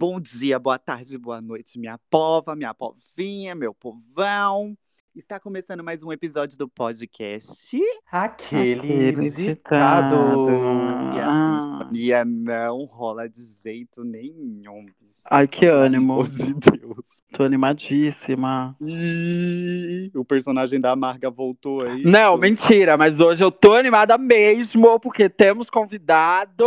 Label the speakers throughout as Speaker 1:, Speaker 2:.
Speaker 1: Bom dia, boa tarde, boa noite, minha pova, minha povinha, meu povão. Está começando mais um episódio do podcast.
Speaker 2: Aquele, ditado.
Speaker 1: E a
Speaker 3: Ah.
Speaker 1: sintonia não rola de jeito nenhum. bicho.
Speaker 3: Ai, que ânimo.
Speaker 1: De Deus.
Speaker 3: Tô animadíssima.
Speaker 1: Ih, o personagem da Marga voltou aí.
Speaker 3: Não, mentira, mas hoje eu tô animada mesmo, porque temos convidado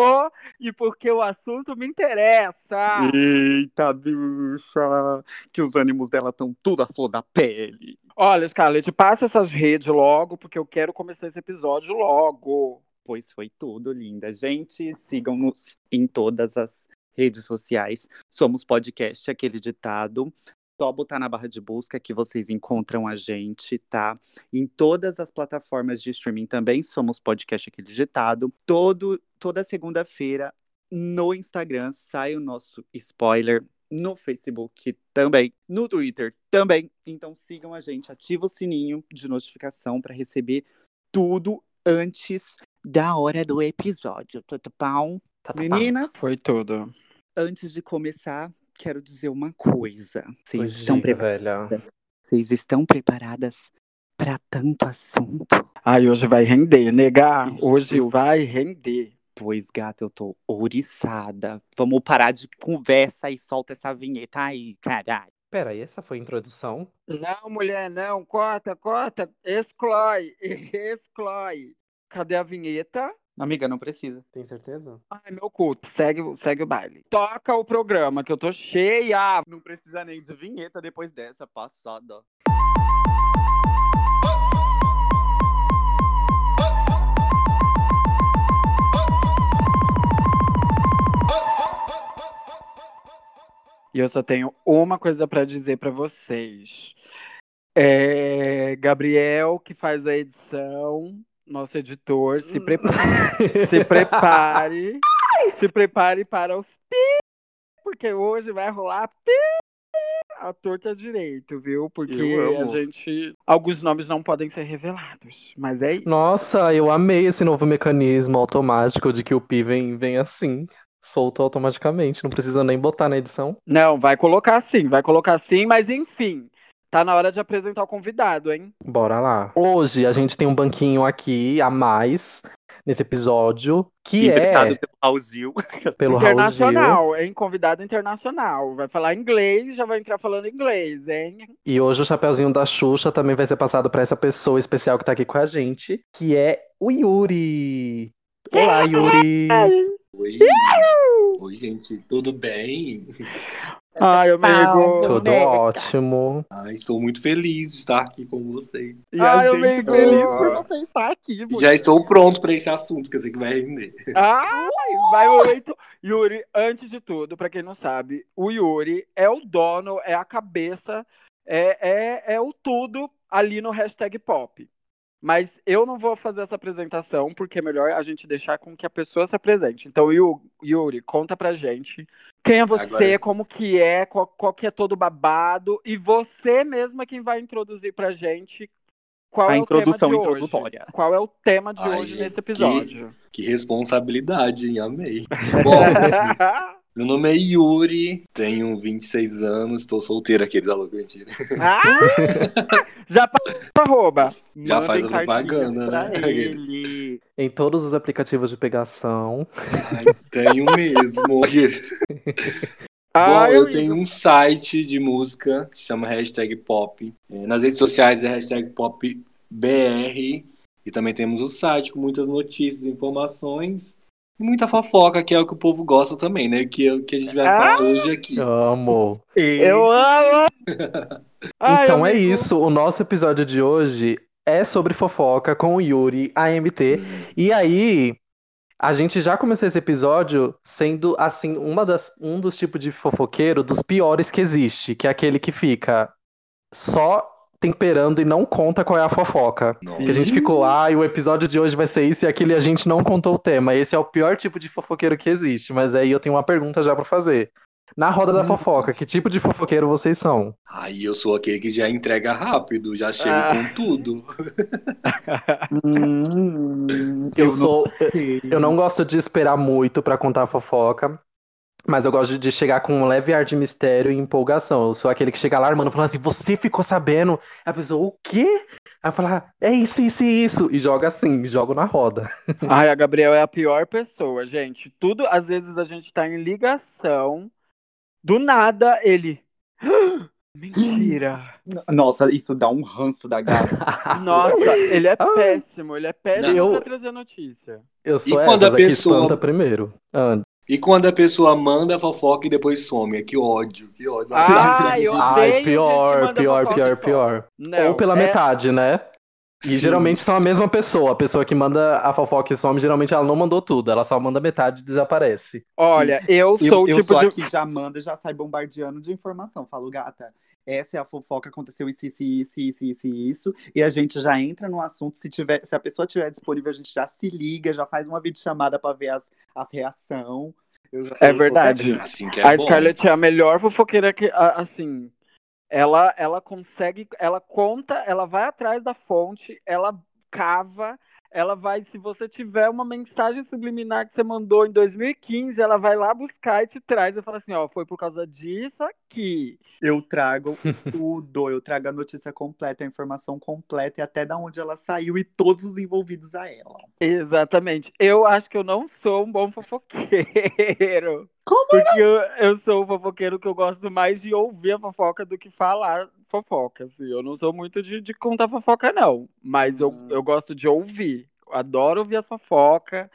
Speaker 3: e porque o assunto me interessa.
Speaker 1: Eita, bicha! Que os ânimos dela estão tudo à flor da pele.
Speaker 3: Olha, Scarlett, passa essas redes logo, porque eu quero começar esse episódio logo.
Speaker 1: Pois foi tudo, linda. Gente, sigam-nos em todas as redes sociais. Somos podcast, aquele ditado. Só botar na barra de busca que vocês encontram a gente, tá? Em todas as plataformas de streaming também somos podcast, aquele ditado. Todo, toda segunda-feira no Instagram sai o nosso spoiler. No Facebook também, no Twitter também. Então sigam a gente, ativa o sininho de notificação para receber tudo antes da hora do episódio. Tudo bom?
Speaker 2: Tá, tá, tá.
Speaker 1: Meninas,
Speaker 3: Foi tudo.
Speaker 1: antes de começar, quero dizer uma coisa. Vocês
Speaker 2: Pois
Speaker 1: estão, preparadas? Vocês estão preparadas para tanto assunto?
Speaker 3: Ai, hoje vai render, negar. Hoje vai render.
Speaker 1: Pois, gata, eu tô ouriçada. Vamos parar de conversa e solta essa vinheta aí, caralho.
Speaker 2: Peraí, essa foi a introdução?
Speaker 3: Não, mulher, não. Corta, corta. Exclói. Exclói. Cadê a vinheta?
Speaker 1: Amiga, não precisa.
Speaker 2: Tem certeza?
Speaker 3: Ai, meu culto. Segue, segue o baile. Toca o programa, que eu tô cheia.
Speaker 1: Não precisa nem de vinheta depois dessa passada.
Speaker 3: E eu só tenho uma coisa pra dizer pra vocês. É, Gabriel, que faz a edição, nosso editor, se, prepa- se prepare. se prepare para os pi, porque hoje vai rolar pi a torta direito, viu? Porque a gente. Alguns nomes não podem ser revelados, mas é isso.
Speaker 2: Nossa, eu amei esse novo mecanismo automático de que o pi vem, vem assim, solto automaticamente. Não precisa nem botar na edição.
Speaker 3: Não, vai colocar sim, vai colocar sim, mas enfim. Tá na hora de apresentar o convidado, hein?
Speaker 2: Bora lá. Hoje a gente tem um banquinho aqui a mais nesse episódio, que
Speaker 1: Indicado
Speaker 2: é
Speaker 1: pelo Raul Gil.
Speaker 2: pelo Raul Gil.
Speaker 3: internacional, hein? Convidado internacional. Vai falar inglês, já vai entrar falando inglês, hein?
Speaker 2: E hoje o chapeuzinho da Xuxa também vai ser passado para essa pessoa especial que tá aqui com a gente, que é o Yuri. Olá, Yuri.
Speaker 4: Oi, oi, gente, tudo bem?
Speaker 3: Ai, amigo.
Speaker 2: Tudo ótimo.
Speaker 4: Ah, estou muito feliz de estar aqui com vocês.
Speaker 1: E
Speaker 3: Ai,
Speaker 1: a
Speaker 3: eu
Speaker 1: gente
Speaker 3: me
Speaker 1: feliz
Speaker 3: dou.
Speaker 1: por você estar aqui.
Speaker 4: E já estou pronto para esse assunto, que eu sei que vai render.
Speaker 3: Ai, vai muito. Yuri, antes de tudo, pra quem não sabe, o Yuri é o dono, é a cabeça, é, é, é o tudo ali no hashtag pop. Mas eu não vou fazer essa apresentação, porque é melhor a gente deixar com que a pessoa se apresente. Então, Yu- Yuri, conta pra gente quem é você,
Speaker 4: Agora-
Speaker 3: como que é, qual, qual que é todo o babado, e você mesma quem vai introduzir pra gente qual
Speaker 1: A
Speaker 3: é o
Speaker 1: introdução
Speaker 3: tema de
Speaker 1: introdutória.
Speaker 3: hoje. Qual é o tema de
Speaker 4: Ai,
Speaker 3: hoje
Speaker 4: gente,
Speaker 3: nesse episódio?
Speaker 4: Que responsabilidade, hein? Amei. Bom, meu nome é Yuri, tenho 26 anos, estou solteiro aquele da louca mentira.
Speaker 3: Ah! Já passou arroba.
Speaker 4: Já
Speaker 1: Mandem
Speaker 4: faz a propaganda,
Speaker 1: pra
Speaker 4: né?
Speaker 1: ele.
Speaker 2: Em todos os aplicativos de pegação.
Speaker 4: Ai, tenho mesmo. Bom,
Speaker 3: Ai,
Speaker 4: eu tenho um site de música que chama hashtag pop. É, Nas redes sociais é hashtag popbr. E também temos o site com muitas notícias, informações e muita fofoca, que é o que o povo gosta também, né? Que é o que a gente vai
Speaker 3: Ah!
Speaker 4: falar hoje aqui.
Speaker 2: Amo.
Speaker 3: Eu amo! Ai,
Speaker 2: então é
Speaker 3: amigo.
Speaker 2: isso. O nosso episódio de hoje é sobre fofoca com o Yuri, AMT. E aí, a gente já começou esse episódio sendo, assim, uma das, um dos tipos de fofoqueiro dos piores que existe, que é aquele que fica só temperando e não conta qual é a fofoca.
Speaker 4: Nossa.
Speaker 2: Que a gente ficou, ah, e o episódio de hoje vai ser isso e aquilo e a gente não contou o tema. Esse é o pior tipo de fofoqueiro que existe. Mas aí eu tenho uma pergunta já pra fazer. Na roda da fofoca, que tipo de fofoqueiro vocês são?
Speaker 4: Aí eu sou aquele que já entrega rápido, já chego
Speaker 3: Ah.
Speaker 4: com tudo.
Speaker 1: Hum,
Speaker 2: Eu
Speaker 1: não
Speaker 2: sou-
Speaker 1: sei.
Speaker 2: Eu não gosto de esperar muito pra contar a fofoca. Mas eu gosto de chegar com um leve ar de mistério e empolgação. Eu sou aquele que chega alarmando, falando assim, você ficou sabendo? Aí a pessoa, o quê? Aí falar, é isso, isso e isso. E joga assim, jogo na roda.
Speaker 3: Ai, a Gabriel é a pior pessoa, gente. Tudo, às vezes a gente tá em ligação, do nada ele. "Ah, Mentira.
Speaker 1: Nossa, isso dá um ranço da gata.
Speaker 3: Nossa, ele é
Speaker 2: Ai.
Speaker 3: péssimo, ele é péssimo
Speaker 2: Não.
Speaker 3: pra trazer notícia.
Speaker 2: Eu sou
Speaker 4: E quando a
Speaker 2: que
Speaker 4: pessoa-
Speaker 2: primeiro. Ah,
Speaker 4: E quando a pessoa manda a fofoca e depois some, que ódio, que ódio.
Speaker 3: Ah, eu
Speaker 2: Ai,
Speaker 3: odeio gente que
Speaker 2: pior, pior, pior, pior.
Speaker 3: Não,
Speaker 2: Ou pela
Speaker 3: é-
Speaker 2: metade, né? E
Speaker 4: Sim.
Speaker 2: geralmente são a mesma pessoa. A pessoa que manda a fofoca e some, geralmente ela não mandou tudo. Ela só manda metade e desaparece.
Speaker 3: Olha, eu
Speaker 1: Eu,
Speaker 3: sou o
Speaker 1: eu
Speaker 3: tipo
Speaker 1: sou
Speaker 3: de.
Speaker 1: a que já manda, já sai bombardeando de informação. Falo, gata, essa é a fofoca, aconteceu isso, isso, isso, isso, isso, e isso. E a gente já entra no assunto. Se, tiver, se a pessoa tiver disponível, a gente já se liga, já faz uma videochamada pra ver as, as reações.
Speaker 3: É verdade.
Speaker 4: Assim que é
Speaker 3: a
Speaker 4: bom.
Speaker 3: Scarlett é a melhor fofoqueira que, assim, ela, ela consegue, ela conta, ela vai atrás da fonte, ela cava, ela vai, se você tiver uma mensagem subliminar que você mandou em 2015, ela vai lá buscar e te traz e fala assim, ó, foi por causa disso aqui.
Speaker 1: Eu trago tudo, eu trago a notícia completa, a informação completa e até da onde ela saiu e todos os envolvidos a ela.
Speaker 3: Exatamente. Eu acho que eu não sou um bom fofoqueiro.
Speaker 1: Como
Speaker 3: Porque eu, eu sou o fofoqueiro que eu gosto mais de ouvir a fofoca do que falar fofoca. Assim. Eu não sou muito de, de contar fofoca, não. Mas eu,
Speaker 1: Hum.
Speaker 3: eu gosto de ouvir. Adoro ouvir as fofocas.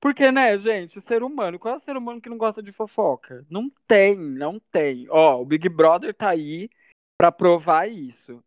Speaker 3: Porque, né, gente, ser humano, qual é o ser humano que não gosta de fofoca? Não tem, não tem. Ó, o Big Brother tá aí pra provar isso.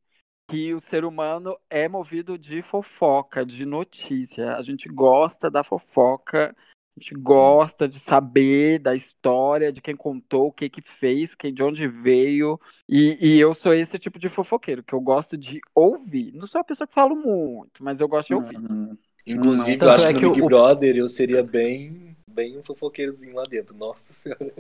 Speaker 3: Que o ser humano é movido de fofoca, de notícia. A gente gosta da fofoca, a gente gosta de saber da história, de quem contou, o que que fez, quem de onde veio. E, e eu sou esse tipo de fofoqueiro, que eu gosto de ouvir. Não sou a pessoa que falo muito, mas eu gosto de ouvir.
Speaker 1: Hum,
Speaker 4: Inclusive,
Speaker 2: Tanto
Speaker 4: eu acho
Speaker 2: é
Speaker 4: que no
Speaker 2: que
Speaker 4: Big
Speaker 2: o-
Speaker 4: Brother eu seria bem, bem um fofoqueirozinho lá dentro. Nossa senhora.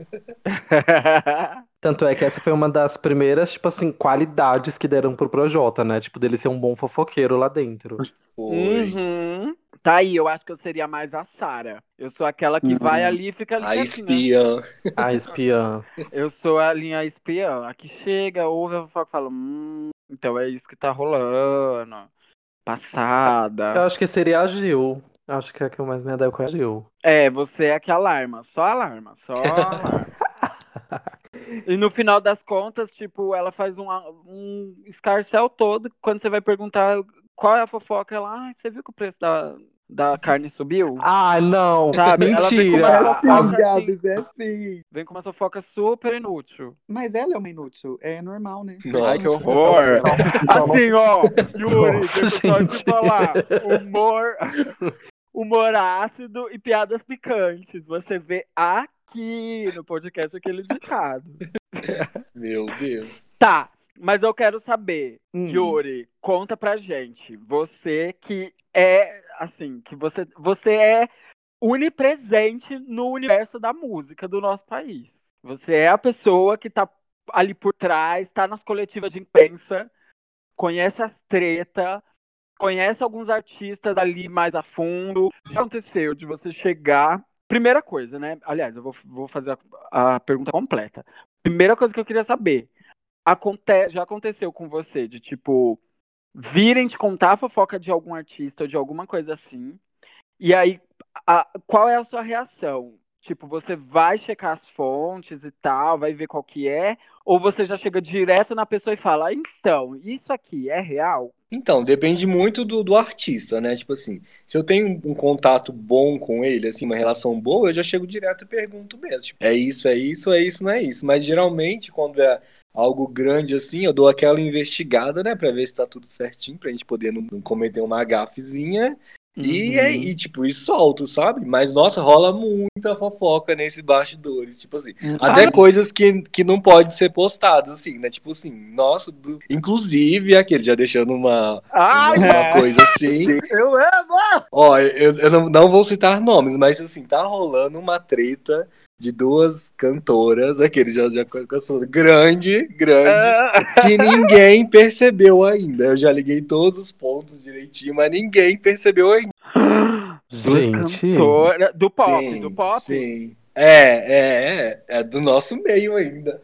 Speaker 2: Tanto é que essa foi uma das primeiras, tipo assim, qualidades que deram pro Projota, né? Tipo, dele ser um bom fofoqueiro lá dentro.
Speaker 4: Foi.
Speaker 3: Uhum. Tá aí, eu acho que eu seria mais a Sara. Eu sou aquela que
Speaker 1: Uhum.
Speaker 3: vai ali e fica ali
Speaker 4: A
Speaker 3: quietinha.
Speaker 4: espiã.
Speaker 2: A espiã.
Speaker 3: Eu sou a linha espiã. A que chega, ouve a fofoca e fala: Hum, então é isso que tá rolando. Passada.
Speaker 2: Eu acho que seria a Gil. Acho que é a que eu mais me adequo é a Gil.
Speaker 3: É, você é que alarma. Só alarma. Só alarma. E no final das contas, tipo, ela faz um, um escarcel todo. Quando você vai perguntar qual é a fofoca, ela, ah, você viu que o preço da, da carne subiu?
Speaker 2: Ah, não!
Speaker 3: Sabe, ela vem com
Speaker 2: Mentira!
Speaker 3: uma
Speaker 1: É assim,
Speaker 3: fofoca
Speaker 1: Gabs, é assim.
Speaker 3: Vem com uma fofoca super inútil.
Speaker 1: Mas ela é uma inútil, é normal, né?
Speaker 4: Nossa.
Speaker 3: Ai, que horror! Assim, ó, Yuri,
Speaker 2: Nossa,
Speaker 3: deixa eu só te
Speaker 2: gente.
Speaker 3: falar. Humor, humor ácido e piadas picantes. Você vê aqui no podcast aquele ditado.
Speaker 4: Meu Deus.
Speaker 3: Tá, mas eu quero saber,
Speaker 1: Hum.
Speaker 3: Yuri, conta pra gente. Você que é, assim, que você, você é unipresente no universo da música do nosso país. Você é a pessoa que tá ali por trás, tá nas coletivas de imprensa, conhece as treta, conhece alguns artistas ali mais a fundo. O que aconteceu de você chegar. Primeira coisa, né? Aliás, eu vou, vou fazer a, a pergunta completa. Primeira coisa que eu queria saber. Aconte já aconteceu com você de tipo virem te contar a fofoca de algum artista ou de alguma coisa assim. E aí, a- qual é a sua reação? Tipo, você vai checar as fontes e tal, vai ver qual que é, ou você já chega direto na pessoa e fala, então, isso aqui é real?
Speaker 4: Então, depende muito do, do artista, né? Tipo assim, se eu tenho um contato bom com ele, assim, uma relação boa, eu já chego direto e pergunto mesmo. Tipo, é isso, é isso, é isso, não é isso. Mas geralmente, quando é algo grande assim, eu dou aquela investigada, né? Pra ver se tá tudo certinho, pra gente poder não, não cometer uma gafezinha. E,
Speaker 3: Uhum.
Speaker 4: é- e, tipo, e solto, sabe? Mas, nossa, rola muita fofoca nesse bastidores. Tipo assim, até coisas que, que não pode ser postadas, assim, né? Tipo assim, nossa, do- inclusive aquele já deixando uma,
Speaker 3: Ai,
Speaker 4: uma coisa assim.
Speaker 1: Eu amo!
Speaker 4: Ó, eu, eu não, não vou citar nomes, mas assim, tá rolando uma treta de duas cantoras, aquele já, já cansou, grande, grande,
Speaker 3: ah,
Speaker 4: que ninguém percebeu ainda. Eu já liguei todos os pontos direitinho, mas ninguém percebeu ainda.
Speaker 2: Gente.
Speaker 3: cantora- do pop,
Speaker 4: Sim,
Speaker 3: do pop.
Speaker 4: Sim. É, é, é. É do nosso meio ainda.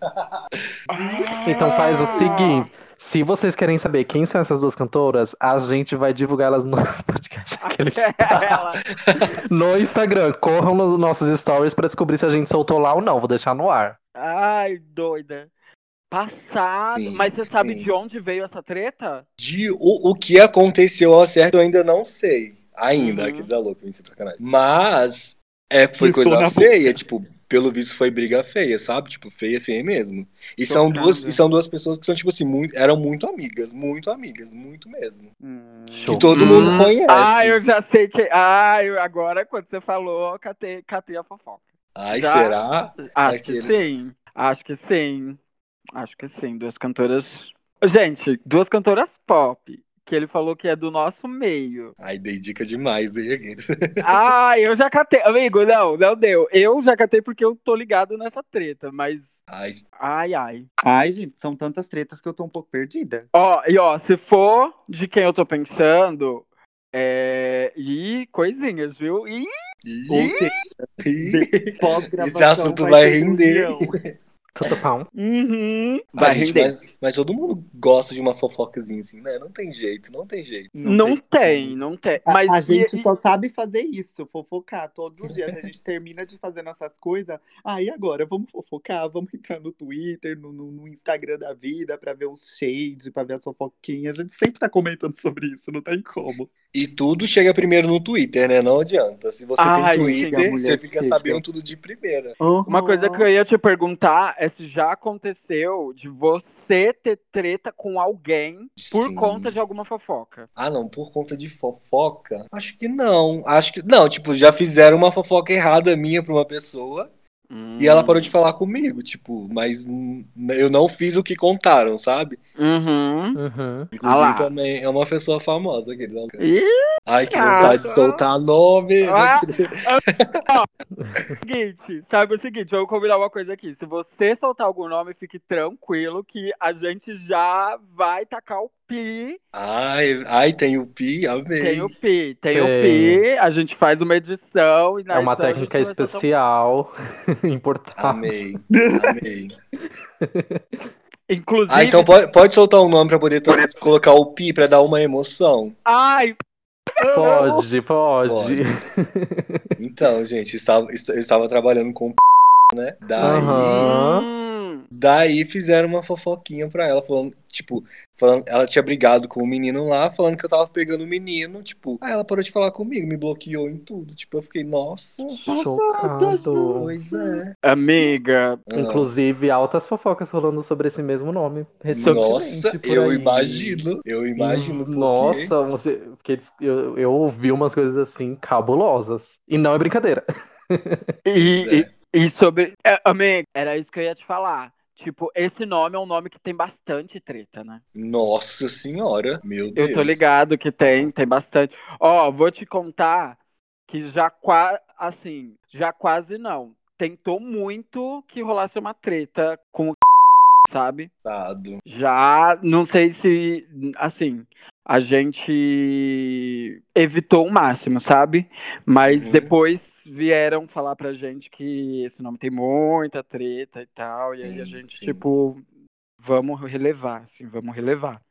Speaker 2: Então faz o seguinte. Se vocês querem saber quem são essas duas cantoras, a gente vai divulgar elas no podcast. Aquele
Speaker 3: Aquela.
Speaker 2: no Instagram. Corram nos nossos stories pra descobrir se a gente soltou lá ou não. Vou deixar no ar.
Speaker 3: Ai, doida. Passado.
Speaker 4: Sim,
Speaker 3: Mas você sabe
Speaker 4: sim.
Speaker 3: de onde veio essa treta?
Speaker 4: De o, o que aconteceu ao certo, eu ainda não sei. Ainda,
Speaker 3: Uhum.
Speaker 4: louca, mentira, sacanagem. Mas é, foi coisa feia, tipo, pelo visto foi briga feia, sabe? Tipo, feia, feia mesmo. E são,
Speaker 3: Chocada.
Speaker 4: duas, e são duas pessoas que são, tipo assim, muito, eram muito amigas, muito amigas, muito mesmo.
Speaker 1: Hum.
Speaker 4: Que todo mundo
Speaker 3: Hum,
Speaker 4: conhece.
Speaker 3: Ah, eu já sei que. Ah, eu- agora quando você falou, eu catei, catei a fofoca.
Speaker 4: Ai,
Speaker 3: já-
Speaker 4: será?
Speaker 3: Acho que
Speaker 4: Aquele.
Speaker 3: sim. Acho que sim. Acho que sim. Duas cantoras. Gente, duas cantoras pop. Que ele falou que é do nosso meio.
Speaker 4: Ai, dei dica demais, hein.
Speaker 3: Ah, eu já catei. Amigo, não, não deu. Eu já catei porque eu tô ligado nessa treta, mas.
Speaker 4: Ai,
Speaker 3: Ai, ai.
Speaker 1: Ai, gente, são tantas tretas que eu tô um pouco perdida.
Speaker 3: Ó, e ó, se for de quem eu tô pensando. É. E coisinhas, viu? E.
Speaker 1: Ou
Speaker 4: ih,
Speaker 1: seja,
Speaker 4: ih.
Speaker 1: pós-gravação
Speaker 4: Esse assunto vai
Speaker 1: ter
Speaker 4: render.
Speaker 2: Tudo pão.
Speaker 3: Uhum.
Speaker 4: Ah,
Speaker 3: Vai
Speaker 4: gente, mas, mas todo mundo gosta de uma fofocazinha assim, né? Não tem jeito, não tem jeito.
Speaker 3: Não tem, não tem.
Speaker 1: A-
Speaker 3: Mas
Speaker 1: a
Speaker 3: e-
Speaker 1: gente
Speaker 3: e-
Speaker 1: só sabe fazer isso, fofocar todos os dias. A gente termina de fazer nossas coisas. Ah, e agora? Vamos fofocar? Vamos entrar no Twitter, no, no- no Instagram da vida, pra ver os shades, pra ver as fofoquinhas. A gente sempre tá comentando sobre isso, não tem como.
Speaker 4: E tudo chega primeiro no Twitter, né? Não adianta. Se você
Speaker 3: Ai,
Speaker 4: tem
Speaker 1: a
Speaker 4: Twitter,
Speaker 1: mulher
Speaker 4: você fica
Speaker 1: chega.
Speaker 4: sabendo tudo de primeira.
Speaker 3: Uma coisa que eu ia te perguntar é se já aconteceu de você ter treta com alguém por
Speaker 4: Sim.
Speaker 3: conta de alguma fofoca.
Speaker 4: Ah, não, por conta de fofoca? Acho que não. Acho que. Não, tipo, já fizeram uma fofoca errada minha pra uma pessoa e ela parou de falar comigo, tipo, mas hum, eu não fiz o que contaram, sabe?
Speaker 3: Uhum.
Speaker 2: Uhum.
Speaker 3: Ah.
Speaker 4: Inclusive também é uma pessoa famosa, não-
Speaker 3: Ih,
Speaker 4: Ai, que
Speaker 3: Ah,
Speaker 4: vontade de soltar nome.
Speaker 3: Ah. seguinte, sabe o seguinte, vamos combinar uma coisa aqui. Se você soltar algum nome, fique tranquilo que a gente já vai tacar o pi.
Speaker 4: Ai, ai, tem o Pi, amei.
Speaker 3: Tem o pi, tem, o
Speaker 2: Tem.
Speaker 3: pi. A gente faz uma edição e
Speaker 2: É uma técnica especial. Importada.
Speaker 4: Amei, amei.
Speaker 3: Inclusive.
Speaker 4: Ah, então pode, pode soltar um nome pra poder colocar o Pi pra dar uma emoção.
Speaker 3: Ai,
Speaker 2: Pode, pode.
Speaker 4: Pode. Então, gente, eu estava, eu estava trabalhando com né? Daí,
Speaker 2: Aham.
Speaker 4: Daí fizeram uma fofoquinha pra ela, falando, tipo, falando, ela tinha brigado com o menino lá, falando que eu tava pegando o menino, tipo, aí ela parou de falar comigo, me bloqueou em tudo. Tipo, eu fiquei, nossa,
Speaker 2: Chocado.
Speaker 4: pois é.
Speaker 3: amiga,
Speaker 4: Ah,
Speaker 2: Inclusive, altas fofocas rolando sobre esse mesmo nome. Recentemente,
Speaker 4: Nossa,
Speaker 2: por
Speaker 4: eu
Speaker 2: aí.
Speaker 4: imagino, eu imagino. porque-
Speaker 2: Nossa, você, porque eu, eu ouvi umas coisas assim cabulosas. E não é brincadeira.
Speaker 3: e,
Speaker 4: é.
Speaker 3: e, e sobre. é, amiga, era isso que eu ia te falar. Tipo, esse nome é um nome que tem bastante treta, né?
Speaker 4: Nossa senhora, meu Deus.
Speaker 3: Eu tô ligado que tem, tem bastante. Ó, vou te contar que já quase, assim, já quase não. Tentou muito que rolasse uma treta com o sabe?
Speaker 4: Coitado.
Speaker 3: Já, não sei se, assim, a gente evitou o máximo, sabe? Mas
Speaker 4: Uhum.
Speaker 3: depois vieram falar pra gente que esse nome tem muita treta e tal, e aí a
Speaker 4: Sim,
Speaker 3: gente,
Speaker 4: sim.
Speaker 3: tipo, vamos relevar, assim, vamos relevar.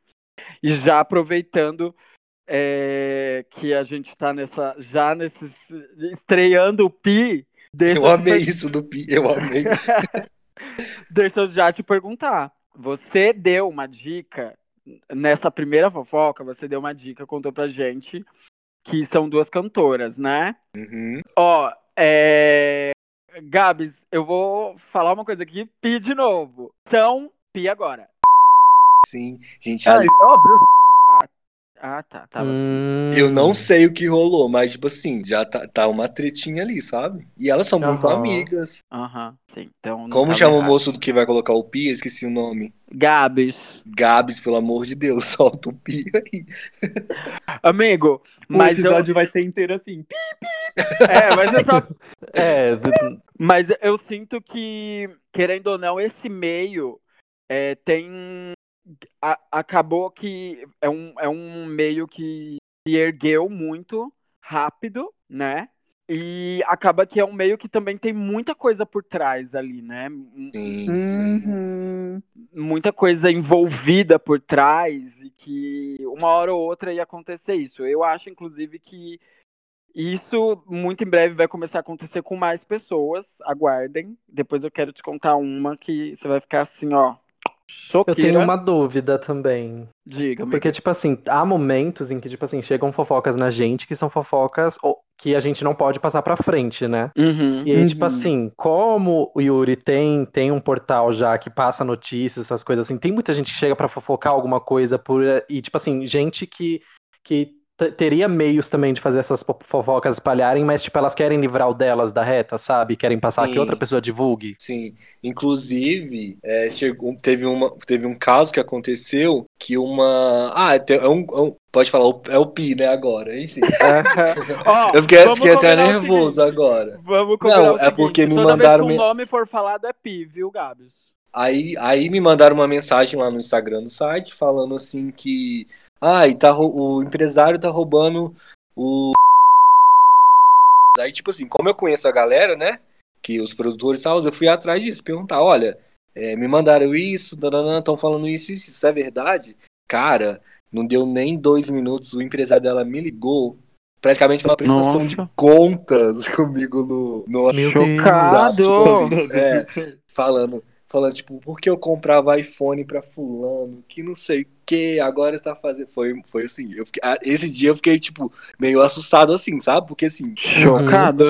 Speaker 3: E já aproveitando é, que a gente tá nessa, já nesses, estreando o Pi, deixa
Speaker 4: Eu amei
Speaker 3: te-
Speaker 4: isso do Pi, eu amei.
Speaker 3: Deixa eu já te perguntar. Você deu uma dica nessa primeira fofoca, você deu uma dica, contou pra gente que são duas cantoras, né?
Speaker 4: Uhum.
Speaker 3: Ó, é... Gabs, eu vou falar uma coisa aqui, pi de novo. São pi agora.
Speaker 4: Sim, gente,
Speaker 1: Ah,
Speaker 4: ali-
Speaker 1: é óbvio.
Speaker 3: Ah, tá. Tava...
Speaker 2: Hum,
Speaker 4: eu não sei o que rolou, mas, tipo assim, já tá, tá uma tretinha ali, sabe? E elas são muito
Speaker 2: Aham.
Speaker 4: amigas.
Speaker 3: Aham, sim. Então, não
Speaker 4: Como
Speaker 3: tava
Speaker 4: chama o
Speaker 3: errado.
Speaker 4: moço do que vai colocar o Pi? Eu esqueci o nome.
Speaker 3: Gabs.
Speaker 4: Gabs, pelo amor de Deus, solta o Pi aí.
Speaker 3: Amigo,
Speaker 1: O
Speaker 3: mas eu...
Speaker 1: episódio vai ser inteiro assim. pi,
Speaker 3: É, mas eu só
Speaker 2: É, d-
Speaker 3: Mas eu sinto que, querendo ou não, esse meio é, tem. A- acabou que é um, é um meio que se ergueu muito rápido, né? E acaba que é um meio que também tem muita coisa por trás ali, né?
Speaker 4: Sim, sim.
Speaker 1: Uhum.
Speaker 3: Muita coisa envolvida por trás e que uma hora ou outra ia acontecer isso. Eu acho, inclusive, que isso muito em breve vai começar a acontecer com mais pessoas. Aguardem. Depois eu quero te contar uma que você vai ficar assim, ó.
Speaker 2: Eu
Speaker 3: Choqueira.
Speaker 2: tenho uma dúvida também.
Speaker 3: Diga,
Speaker 2: Porque, tipo assim, há momentos em que, tipo assim, chegam fofocas na gente que são fofocas ou- que a gente não pode passar pra frente, né?
Speaker 3: Uhum.
Speaker 2: E aí, tipo
Speaker 1: Uhum.
Speaker 2: assim, como o Yuri tem, tem um portal já que passa notícias, essas coisas assim, tem muita gente que chega pra fofocar alguma coisa por. E, tipo assim, gente que, que teria meios também de fazer essas fo- fofocas espalharem, mas, tipo, elas querem livrar o delas da reta, sabe? Querem passar que
Speaker 4: Sim.
Speaker 2: outra pessoa divulgue.
Speaker 4: Sim, inclusive é, chegou, teve, uma, teve um caso que aconteceu que uma. Ah, te- é um, é um- pode falar, é o Pi, né? Agora, enfim.
Speaker 3: Ó,
Speaker 4: Eu fiquei, fiquei até nervoso agora.
Speaker 3: Vamos combinar
Speaker 4: Não,
Speaker 3: o
Speaker 4: é
Speaker 3: seguinte,
Speaker 4: porque me
Speaker 3: toda
Speaker 4: mandaram
Speaker 3: Vez que o nome for falado é Pi, viu, Gabs?
Speaker 4: Aí, aí me mandaram uma mensagem lá no Instagram do site falando assim que. Ah, e tá, o empresário tá roubando o. Aí, tipo assim, como eu conheço a galera, né? Que os produtores e tal, eu fui atrás disso, perguntar, olha, é, me mandaram isso, estão falando isso, isso, isso é verdade? Cara, não deu nem dois minutos, o empresário dela me ligou, praticamente foi uma prestação
Speaker 3: Nossa.
Speaker 4: de contas comigo no, no
Speaker 2: Meu
Speaker 3: Chocado!
Speaker 4: Tipo assim, é, falando, falando, tipo, por que eu comprava iPhone pra fulano, que não sei que, agora tá fazendo. Foi, foi assim, eu fiquei- esse dia eu fiquei, tipo, meio assustado assim, sabe? Porque assim,
Speaker 3: Chocado.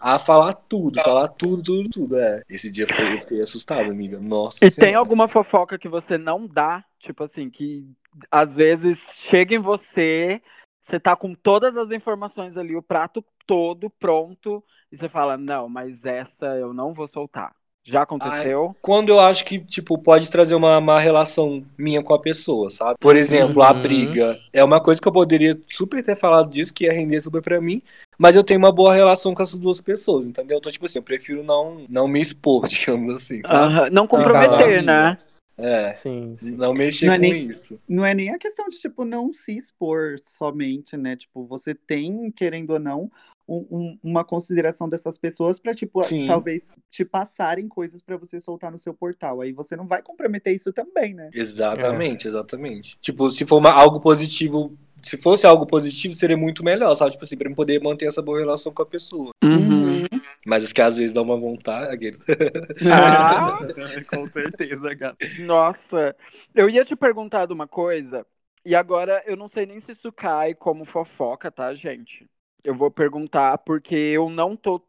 Speaker 4: a falar tudo, falar tudo, tudo, tudo. É. Esse dia foi, eu fiquei assustado, amiga. Nossa
Speaker 3: E tem
Speaker 4: Senhora.
Speaker 3: alguma fofoca que você não dá? Tipo assim, que às vezes chega em você, você tá com todas as informações ali, o prato todo pronto, e você fala, não, mas essa eu não vou soltar. Já aconteceu?
Speaker 4: Quando eu acho que, tipo, pode trazer uma má relação minha com a pessoa, sabe? Por exemplo, a
Speaker 2: Uhum.
Speaker 4: briga. É uma coisa que eu poderia super ter falado disso, que ia render super pra mim, mas eu tenho uma boa relação com essas duas pessoas, entendeu? Então, tipo assim, eu prefiro não, não me expor, digamos assim,
Speaker 3: Não comprometer, né?
Speaker 4: É,
Speaker 2: Sim, sim.
Speaker 4: não mexer
Speaker 1: Não é
Speaker 4: com
Speaker 1: nem-
Speaker 4: isso.
Speaker 1: Não é nem a questão de, tipo, não se expor somente, né? Tipo, você tem, querendo ou não, um- um- uma consideração dessas pessoas pra, tipo,
Speaker 4: Sim.
Speaker 1: talvez te passarem coisas pra você soltar no seu portal. Aí você não vai comprometer isso também, né?
Speaker 4: Exatamente, exatamente. Tipo, se for uma- algo positivo, se fosse algo positivo, seria muito melhor, sabe? Tipo assim, pra eu poder manter essa boa relação com a pessoa.
Speaker 3: Uhum.
Speaker 4: Mas as que às vezes dá uma vontade.
Speaker 3: Ah,
Speaker 1: Com certeza, gato.
Speaker 3: nossa. Eu ia te perguntar de uma coisa, e agora eu não sei nem se isso cai como fofoca, tá, gente? Eu vou perguntar porque eu não tô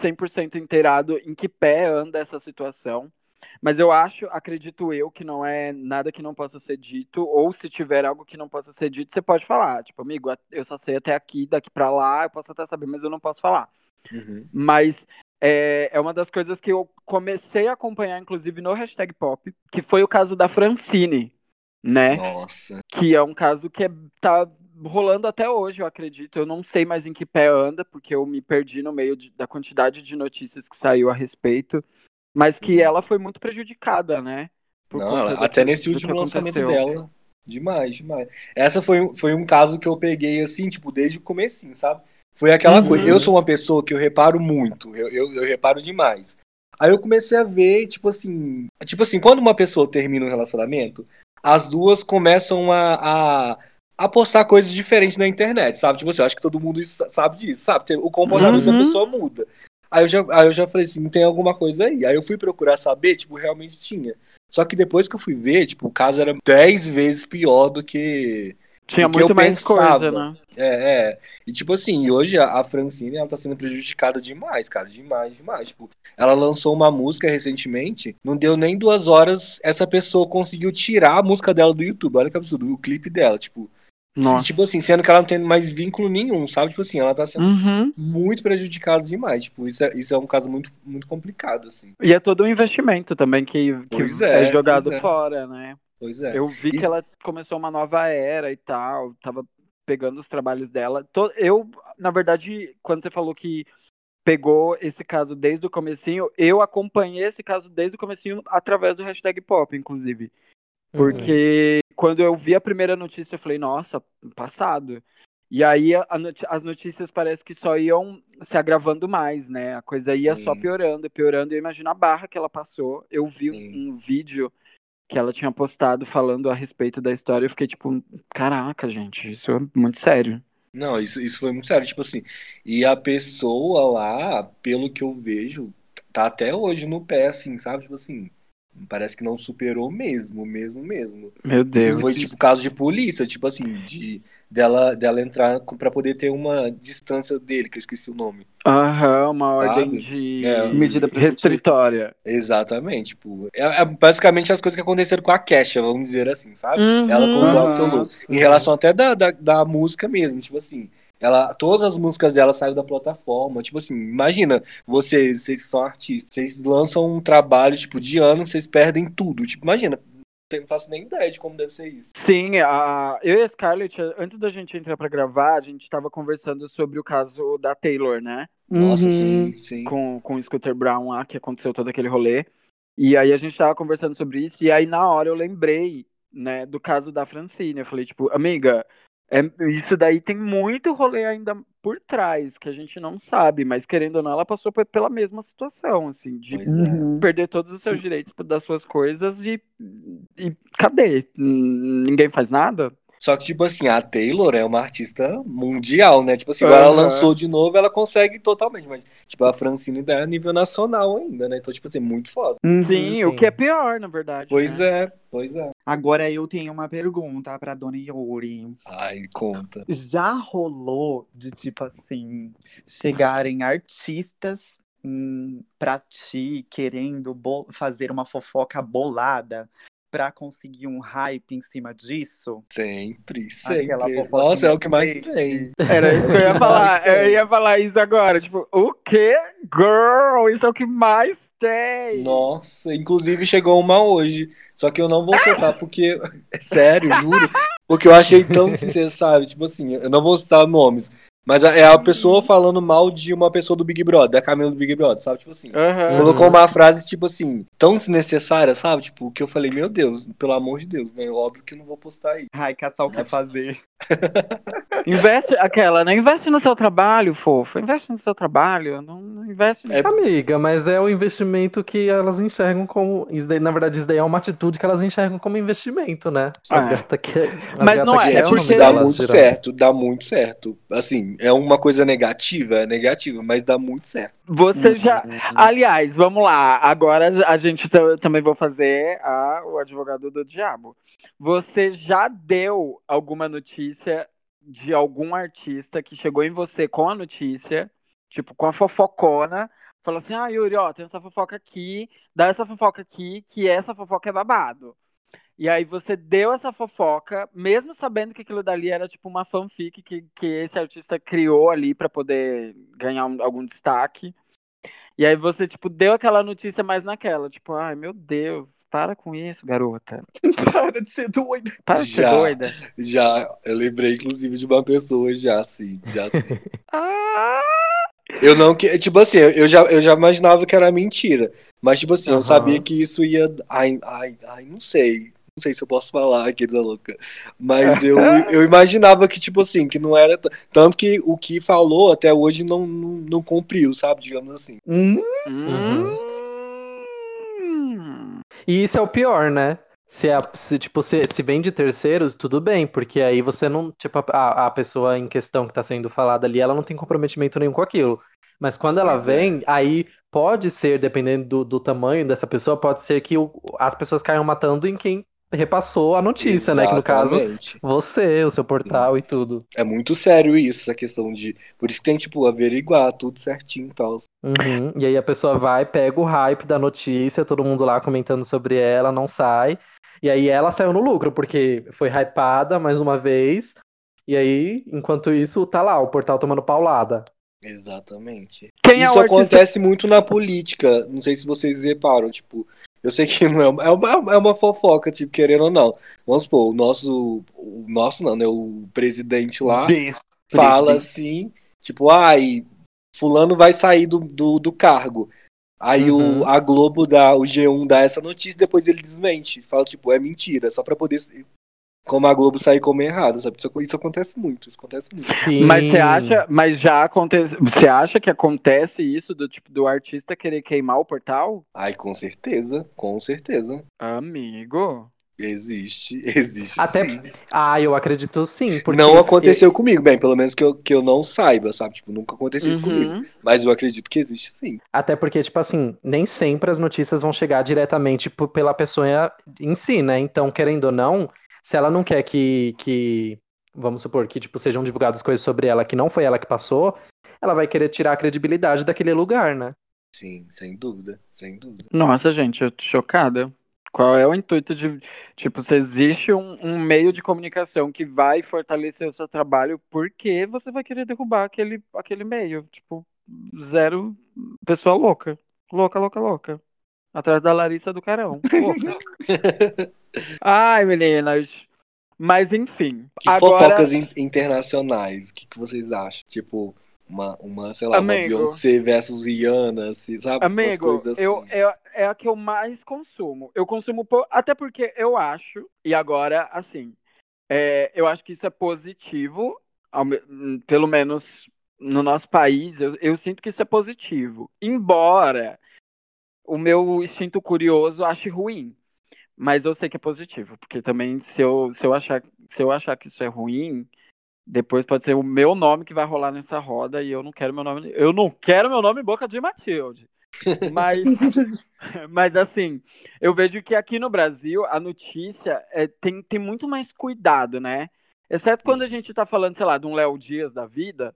Speaker 3: 100% inteirado em que pé anda essa situação. Mas eu acho, acredito eu, que não é nada que não possa ser dito, ou se tiver algo que não possa ser dito, você pode falar. Tipo, amigo, eu só sei até aqui, daqui pra lá, eu posso até saber, mas eu não posso falar.
Speaker 4: Uhum.
Speaker 3: Mas é, é uma das coisas que eu comecei a acompanhar, inclusive, no hashtag pop, que foi o caso da Francine, né?
Speaker 4: Nossa.
Speaker 3: Que é um caso que é, tá rolando até hoje, eu acredito. Eu não sei mais em que pé anda, porque eu me perdi no meio de- da quantidade de notícias que saiu a respeito. Mas que
Speaker 4: Uhum.
Speaker 3: ela foi muito prejudicada, né?
Speaker 4: Não, ela- até
Speaker 3: que-
Speaker 4: nesse último lançamento
Speaker 3: aconteceu.
Speaker 4: dela. Demais, demais. Essa foi, um- foi um caso que eu peguei assim, tipo, desde o comecinho, sabe? Foi aquela
Speaker 3: Uhum.
Speaker 4: coisa. Eu sou uma pessoa que eu reparo muito. Eu, eu, eu reparo demais. Aí eu comecei a ver, tipo assim. Tipo assim, quando uma pessoa termina um relacionamento, as duas começam a, a, a postar coisas diferentes na internet, sabe? Tipo assim, eu acho que todo mundo sa- sabe disso, sabe? O comportamento da
Speaker 3: Uhum.
Speaker 4: pessoa muda. Aí eu, já, aí eu já falei assim, tem alguma coisa aí. Aí eu fui procurar saber, tipo, realmente tinha. Só que depois que eu fui ver, tipo, o caso era 10 vezes pior do que.
Speaker 3: Tinha
Speaker 4: do que
Speaker 3: muito
Speaker 4: eu
Speaker 3: mais
Speaker 4: pensava.
Speaker 3: coisa, né?
Speaker 4: É, é. E tipo assim, hoje a, a Francine, ela tá sendo prejudicada demais, cara. Demais, demais. Tipo, ela lançou uma música recentemente, não deu nem duas horas, essa pessoa conseguiu tirar a música dela do YouTube. Olha que absurdo, o clipe dela, tipo.
Speaker 3: Nossa.
Speaker 4: Tipo assim, sendo que ela não tem mais vínculo nenhum, sabe? Tipo assim, ela tá sendo
Speaker 3: Uhum.
Speaker 4: muito prejudicada demais. Tipo, isso é, isso é um caso muito, muito complicado, assim.
Speaker 3: E é todo um investimento também que, que é,
Speaker 4: é,
Speaker 3: jogado
Speaker 4: é.
Speaker 3: fora, né?
Speaker 4: Pois é.
Speaker 3: Eu vi
Speaker 4: E-
Speaker 3: que ela começou uma nova era e tal, tava pegando os trabalhos dela. Eu, na verdade, quando você falou que pegou esse caso desde o comecinho, eu acompanhei esse caso desde o comecinho através do hashtag pop, inclusive.
Speaker 2: Uhum.
Speaker 3: Porque quando eu vi a primeira notícia, eu falei, nossa, passado. E aí noti- as notícias parece que só iam se agravando mais, né? A coisa ia só
Speaker 4: Sim.
Speaker 3: piorando, piorando. Eu imagino a barra que ela passou. Eu vi
Speaker 4: Sim.
Speaker 3: um vídeo que ela tinha postado falando a respeito da história. Eu fiquei tipo, caraca, gente, isso é muito sério.
Speaker 4: Não, isso, isso foi muito sério, tipo assim. E a pessoa lá, pelo que eu vejo, tá até hoje no pé, assim, sabe? Tipo assim, parece que não superou mesmo, mesmo, mesmo.
Speaker 3: Meu
Speaker 4: Isso
Speaker 3: Deus.
Speaker 4: foi tipo caso de polícia, tipo assim, de dela, dela entrar pra poder ter uma distância dele, que eu esqueci o nome.
Speaker 3: Aham, uma
Speaker 4: Sabe?
Speaker 3: ordem de
Speaker 4: É.
Speaker 1: Medida
Speaker 3: restritória.
Speaker 4: Exatamente, tipo, é, é basicamente as coisas que aconteceram com a Kesha, vamos dizer assim, sabe?
Speaker 3: Uhum.
Speaker 4: Ela com o. Dr. Lu. Em relação até da, da, da música mesmo, tipo assim. Ela, todas as músicas dela saíram da plataforma. Tipo assim, imagina, vocês, vocês que são artistas, vocês lançam um trabalho, tipo, de ano, vocês perdem tudo. Tipo, imagina, não faço nem ideia de como deve ser isso.
Speaker 3: Sim, a, eu e a Scarlett, antes da gente entrar pra gravar, a gente estava conversando sobre o caso da Taylor, né?
Speaker 4: Nossa,
Speaker 1: Uhum.
Speaker 4: sim, sim.
Speaker 3: Com, com o Scooter Brown lá, que aconteceu todo aquele rolê. E aí a gente tava conversando sobre isso, e aí na hora eu lembrei, né, do caso da Francine. Eu falei, tipo, amiga, é, isso daí tem muito rolê ainda por trás, que a gente não sabe, mas querendo ou não, ela passou pe- pela mesma situação, assim, de
Speaker 4: é.
Speaker 1: Uhum.
Speaker 3: perder todos os seus direitos das suas coisas e, e cadê? Ninguém faz nada?
Speaker 4: Só que, tipo assim, a Taylor é uma artista mundial, né? Tipo assim, agora ela
Speaker 3: Aham.
Speaker 4: lançou de novo, ela consegue totalmente. Mas, tipo, a Francine é a nível nacional ainda, né? Então, tipo assim, muito foda.
Speaker 1: Uhum.
Speaker 3: Sim, o que é pior, na verdade.
Speaker 4: Pois
Speaker 3: né?
Speaker 4: é, pois é.
Speaker 1: Agora eu tenho uma pergunta pra dona Yuri.
Speaker 4: Ai, conta.
Speaker 1: Já rolou de tipo assim, chegarem artistas hum, pra ti querendo fazer uma fofoca bolada pra conseguir um hype em cima disso?
Speaker 4: Sempre, sempre. Nossa, é o que mais tem.
Speaker 3: Era isso que eu ia falar. Eu ia falar isso agora. Tipo, o quê? Girl, isso é o que mais tem.
Speaker 4: Nossa, inclusive chegou uma hoje. Só que eu não vou soltar porque. É sério, juro. Porque eu achei tão desnecessário. Tipo assim, eu não vou citar nomes. Mas é a pessoa falando mal de uma pessoa do Big Brother, da Camila do Big Brother, sabe? Tipo assim.
Speaker 3: Aham.
Speaker 4: Colocou uma frase, tipo assim, tão desnecessária, sabe? Tipo, que eu falei, meu Deus, pelo amor de Deus, né? Óbvio que eu não vou postar isso.
Speaker 1: Ai, caçar o que fazer.
Speaker 3: Investe aquela, né? Investe no seu trabalho, fofo. Investe no seu trabalho. Não, não investe.
Speaker 4: É-
Speaker 2: Amiga, mas é o investimento que elas enxergam como. Isso daí, na verdade, isso daí é uma atitude que elas enxergam como investimento, né? As
Speaker 3: Ah.
Speaker 2: gata que. as
Speaker 3: Mas
Speaker 2: gata
Speaker 3: não é,
Speaker 2: que
Speaker 3: é
Speaker 4: Gente,
Speaker 3: porque-
Speaker 4: isso dá muito certo, dá muito certo. Assim, é uma coisa negativa, é negativa, mas dá muito certo.
Speaker 3: Você já. Aliás, vamos lá. Agora a gente ta- também vai fazer a- o advogado do diabo. Você já deu alguma notícia de algum artista que chegou em você com a notícia, tipo, com a fofocona, falou assim: ah, Yuri, ó, tem essa fofoca aqui, dá essa fofoca aqui, que essa fofoca é babado. E aí você deu essa fofoca, mesmo sabendo que aquilo dali era tipo uma fanfic que, que esse artista criou ali pra poder ganhar um- algum destaque. E aí você, tipo, deu aquela notícia mais naquela, tipo, ai meu Deus, para com isso, garota.
Speaker 1: Para de ser doida.
Speaker 3: Para de ser
Speaker 4: Já.
Speaker 3: doida.
Speaker 4: Já, eu lembrei, inclusive, de uma pessoa já, sim, já sim.
Speaker 3: Ah!
Speaker 4: Eu não que, tipo assim, eu já, eu já imaginava que era mentira. Mas, tipo assim, eu
Speaker 2: Aham.
Speaker 4: sabia que isso ia. Ai, ai, ai, não sei. Não sei se eu posso falar aqui da louca. Mas eu, eu imaginava que, tipo assim, que não era. t- Tanto que o que falou até hoje não, não, não cumpriu, sabe? Digamos assim.
Speaker 1: Hum,
Speaker 3: Hum.
Speaker 2: E isso é o pior, né? Se, a- se, tipo, se, se vem de terceiros, tudo bem, porque aí você não. Tipo, a, a pessoa em questão que tá sendo falada ali, ela não tem comprometimento nenhum com aquilo. Mas quando ela
Speaker 4: é.
Speaker 2: vem, aí pode ser, dependendo do, do tamanho dessa pessoa, pode ser que o- as pessoas caiam matando em quem repassou a notícia, né? Que no caso,
Speaker 4: Exatamente.
Speaker 2: você, o seu portal e tudo.
Speaker 4: É muito sério isso, essa questão de. Por isso que tem, tipo, averiguar tudo certinho e tal.
Speaker 2: Uhum. E aí a pessoa vai, pega o hype da notícia, todo mundo lá comentando sobre ela, não sai. E aí ela saiu no lucro, porque foi hypada mais uma vez. E aí, enquanto isso, tá lá, o portal tomando paulada.
Speaker 4: Exatamente.
Speaker 3: Quem é
Speaker 4: Isso
Speaker 3: artista?
Speaker 4: acontece muito na política. Não sei se vocês reparam, tipo, eu sei que não é uma, é uma, é uma fofoca, tipo, querendo ou não. Vamos supor, o nosso. O nosso não, né? O presidente lá
Speaker 1: desse.
Speaker 4: fala assim, tipo, ai, fulano vai sair do, do, do cargo. Aí
Speaker 2: Uhum.
Speaker 4: o, a Globo dá, o G1 dá essa notícia, depois ele desmente. Fala, tipo, é mentira, só pra poder como a Globo sair como errado, sabe? Isso, isso acontece muito, isso acontece muito.
Speaker 2: Sim.
Speaker 3: Mas você acha, mas já acontece, você acha que acontece isso do tipo do artista querer queimar o portal?
Speaker 4: Ai, com certeza, com certeza.
Speaker 3: Amigo.
Speaker 4: Existe, existe
Speaker 2: Até-
Speaker 4: sim.
Speaker 2: Ah, eu acredito sim. Porque
Speaker 4: Não aconteceu comigo, bem, pelo menos que eu, que eu não saiba, sabe? Tipo, nunca aconteceu isso
Speaker 3: Uhum.
Speaker 4: comigo. Mas eu acredito que existe sim.
Speaker 2: Até porque, tipo assim, nem sempre as notícias vão chegar diretamente pela pessoa em si, né? Então, querendo ou não, se ela não quer que, que vamos supor, que tipo, sejam divulgadas coisas sobre ela que não foi ela que passou, ela vai querer tirar a credibilidade daquele lugar, né?
Speaker 4: Sim, sem dúvida, sem dúvida.
Speaker 3: Nossa, gente, eu tô chocada. Qual é o intuito de, tipo, se existe um, um meio de comunicação que vai fortalecer o seu trabalho, por que você vai querer derrubar aquele, aquele meio? Tipo, zero pessoa louca. Louca, louca, louca. Atrás da Larissa do Carão. Louca. Ai, meninas. Mas enfim.
Speaker 4: Que
Speaker 3: agora...
Speaker 4: fofocas in- internacionais, o que, que vocês acham? Tipo, uma, uma sei lá, uma
Speaker 3: Amigo.
Speaker 4: Beyoncé versus Rihanna, assim, sabe?
Speaker 3: Amigo,
Speaker 4: coisas
Speaker 3: eu,
Speaker 4: assim.
Speaker 3: é, é a que eu mais consumo. Eu consumo po- até porque eu acho, e agora, assim, é, eu acho que isso é positivo, ao hum, pelo menos no nosso país, eu, eu sinto que isso é positivo. Embora o meu instinto curioso ache ruim. Mas eu sei que é positivo, porque também se eu, se eu, achar, se eu achar que isso é ruim, depois pode ser o meu nome que vai rolar nessa roda e eu não quero meu nome. Eu não quero meu nome em boca de Matilde. Mas, mas assim, eu vejo que aqui no Brasil a notícia é, tem, tem muito mais cuidado, né? Exceto quando a gente tá falando, sei lá, de um Léo Dias da vida.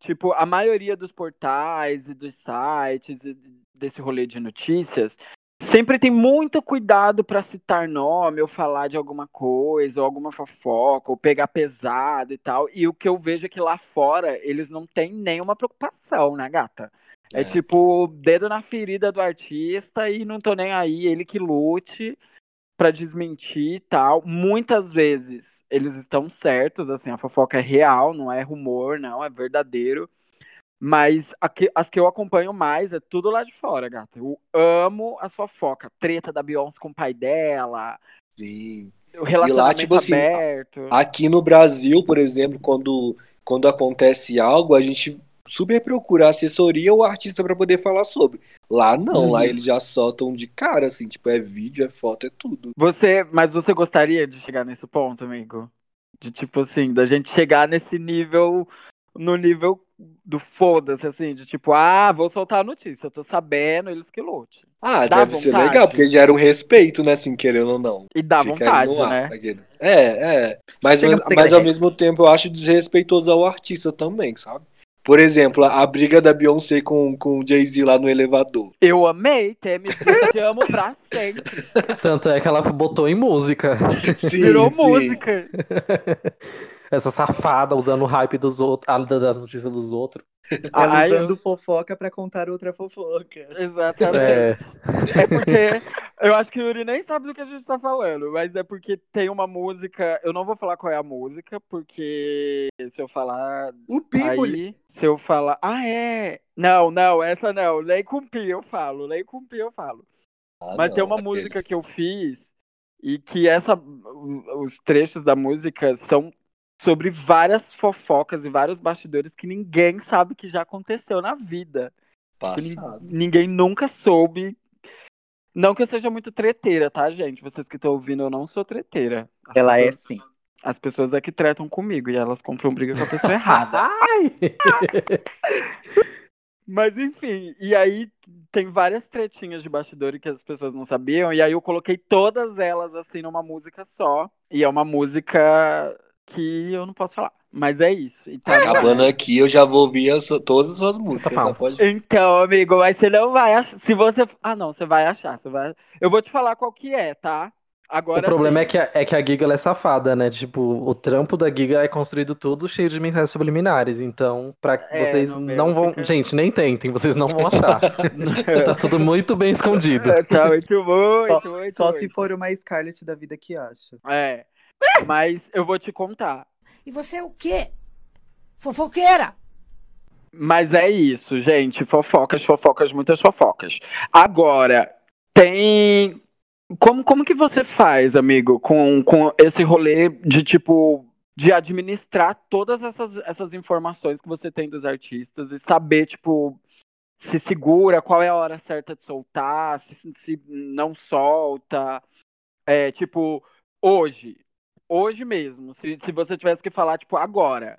Speaker 3: Tipo, a maioria dos portais e dos sites e desse rolê de notícias sempre tem muito cuidado para citar nome ou falar de alguma coisa, ou alguma fofoca, ou pegar pesado e tal. E o que eu vejo é que lá fora eles não têm nenhuma preocupação, né, gata? É,
Speaker 4: É.
Speaker 3: tipo, dedo na ferida do artista e não tô nem aí, ele que lute pra desmentir e tal. Muitas vezes eles estão certos, assim, a fofoca é real, não é rumor, não, é verdadeiro. Mas a que- as que eu acompanho mais é tudo lá de fora, gata. Eu amo as fofocas. Treta da Beyoncé com o pai dela,
Speaker 4: Sim.
Speaker 3: o relacionamento
Speaker 4: tipo assim,
Speaker 3: aberto.
Speaker 4: Aqui no Brasil, por exemplo, quando, quando acontece algo, a gente super procura a assessoria ou artista pra poder falar sobre. Lá não,
Speaker 3: Uhum.
Speaker 4: lá eles já soltam de cara, assim, tipo, é vídeo, é foto, é tudo.
Speaker 3: Você, mas você gostaria de chegar nesse ponto, amigo? De tipo assim, da gente chegar nesse nível, no nível do foda-se, assim, de tipo, ah, vou soltar a notícia, eu tô sabendo, eles que lute.
Speaker 4: Ah,
Speaker 3: Dá
Speaker 4: deve ser
Speaker 3: vontade?
Speaker 4: legal, porque gera um respeito, né, assim, querendo ou não.
Speaker 3: E dá
Speaker 4: Fica
Speaker 3: vontade,
Speaker 4: ar,
Speaker 3: né?
Speaker 4: aqueles. É, é. Mas, mas, mas ao mesmo tempo eu acho desrespeitoso ao artista também, sabe? Por exemplo, a, a briga da Beyoncé com, com o Jay-Z lá no elevador.
Speaker 3: Eu amei, Temis, eu te amo pra sempre.
Speaker 2: Tanto é que ela botou em música.
Speaker 4: Sim,
Speaker 3: Virou
Speaker 4: sim.
Speaker 3: música.
Speaker 2: Essa safada usando o hype dos outros, das notícias dos outros.
Speaker 1: Ela
Speaker 3: eu-
Speaker 1: usando fofoca pra contar outra fofoca.
Speaker 3: Exatamente.
Speaker 2: É,
Speaker 3: É porque eu acho que o Yuri nem sabe do que a gente tá falando, mas é porque tem uma música. Eu não vou falar qual é a música, porque se eu falar.
Speaker 1: O People.
Speaker 3: Aí, se eu falar. Ah, é! Não, não, essa não. Lei cumprir, eu falo. Lei cumprir, eu falo.
Speaker 4: Ah,
Speaker 3: Mas tem
Speaker 4: não,
Speaker 3: uma
Speaker 4: aqueles.
Speaker 3: música que eu fiz e que essa. Os trechos da música são sobre várias fofocas e vários bastidores que ninguém sabe que já aconteceu na vida. Tipo,
Speaker 4: Passado.
Speaker 3: Ninguém nunca soube. Não que eu seja muito treteira, tá, gente? Vocês que estão ouvindo, eu não sou treteira. As
Speaker 1: Ela é
Speaker 3: pessoas-
Speaker 1: sim.
Speaker 3: As pessoas é que tretam comigo e elas compram briga com a pessoa errada.
Speaker 2: Ai!
Speaker 3: Mas enfim, e aí tem várias tretinhas de bastidor que as pessoas não sabiam, e aí eu coloquei todas elas assim numa música só. E é uma música que eu não posso falar. Mas é isso. E tá.
Speaker 4: Acabando aqui, eu já vou ouvir as- todas as suas músicas. Pode...
Speaker 3: Então, amigo, mas você não vai achar. Se você. Ah, não, você vai achar. Você vai... Eu vou te falar qual que é, tá? Agora.
Speaker 2: O problema
Speaker 3: sim.
Speaker 2: é que, a, é que a Giga ela é safada, né? Tipo, o trampo da Giga é construído tudo cheio de mensagens subliminares. Então, pra
Speaker 3: É,
Speaker 2: vocês
Speaker 3: meu
Speaker 2: não vão.
Speaker 3: fica-
Speaker 2: Gente, nem tentem, vocês não vão achar. tá tudo muito bem escondido.
Speaker 3: Tá muito, muito,
Speaker 1: Só,
Speaker 3: muito.
Speaker 1: só
Speaker 3: muito.
Speaker 1: se for uma Scarlett da vida que acha.
Speaker 3: É. Mas eu vou te contar.
Speaker 5: E você é o quê? Fofoqueira!
Speaker 3: Mas é isso, gente. Fofocas, fofocas, muitas fofocas. Agora, tem como, como que você faz, amigo, com, com esse rolê de tipo de administrar todas essas, essas informações que você tem dos artistas e saber, tipo, se segura, qual é a hora certa de soltar, se, se não solta. É, tipo, hoje, hoje mesmo, se, se você tivesse que falar, tipo, agora,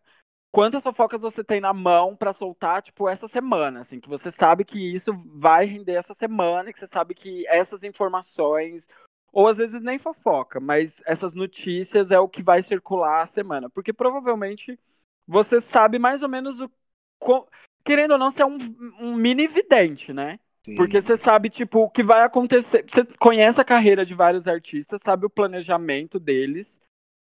Speaker 3: quantas fofocas você tem na mão para soltar, tipo, essa semana, assim, que você sabe que isso vai render essa semana, que você sabe que essas informações, ou às vezes nem fofoca, mas essas notícias é o que vai circular a semana, porque provavelmente você sabe mais ou menos o querendo ou não, você é um, um mini vidente, né? Sim. Porque você sabe, tipo, o que vai acontecer. Você conhece a carreira de vários artistas, sabe o planejamento deles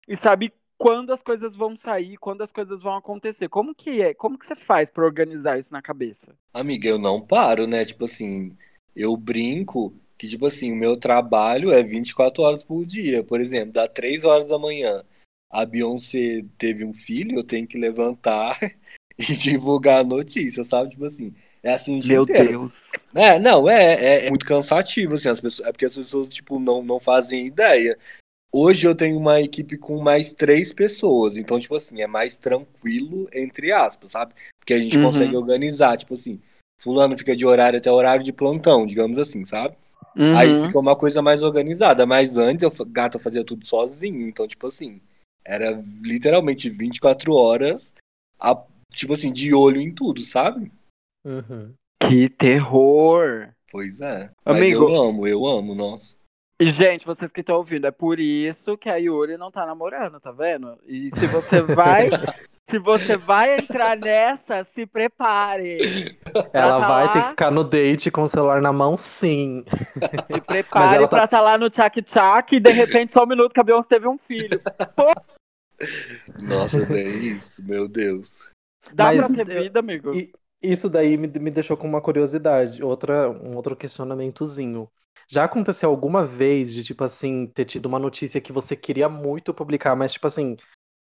Speaker 3: e sabe quando as coisas vão sair, quando as coisas vão acontecer. Como que é? Como que você faz para organizar isso na cabeça?
Speaker 4: Amiga, eu não paro, né? Tipo assim, eu brinco que, tipo assim, o meu trabalho é 24 horas por dia. Por exemplo, dá 3 horas da manhã. A Beyoncé teve um filho, eu tenho que levantar e divulgar a notícia, sabe? Tipo assim, é assim o
Speaker 3: Meu inteiro. Deus.
Speaker 4: É, não, é, é, é, muito cansativo, assim, as pessoas, é porque as pessoas, tipo, não, não fazem ideia. Hoje eu tenho uma equipe com mais três pessoas, então, tipo assim, é mais tranquilo, entre aspas, sabe? Porque a gente uhum. consegue organizar, tipo assim, fulano fica de horário até horário de plantão, digamos assim, sabe? Uhum. Aí fica uma coisa mais organizada, mas antes eu, gato, fazia tudo sozinho, então, tipo assim, era literalmente 24 horas a tipo assim, de olho em tudo, sabe?
Speaker 2: Uhum.
Speaker 3: Que terror!
Speaker 4: Pois é. Amigo, eu amo, eu amo, nossa.
Speaker 3: E, gente, vocês que estão ouvindo, é por isso que a Yuri não tá namorando, tá vendo? E se você vai. se você vai entrar nessa, se prepare.
Speaker 2: Ela tá vai lá... ter que ficar no date com o celular na mão, sim.
Speaker 3: Se prepare tá... pra estar tá lá no tchac-tchac e de repente só um minuto que a Beyoncé teve um filho.
Speaker 4: Nossa, bem isso, meu Deus.
Speaker 3: Dá Mas, pra ter vida, amigo.
Speaker 2: Isso daí me, me deixou com uma curiosidade, outra, um outro questionamentozinho. Já aconteceu alguma vez de, tipo assim, ter tido uma notícia que você queria muito publicar, mas, tipo assim,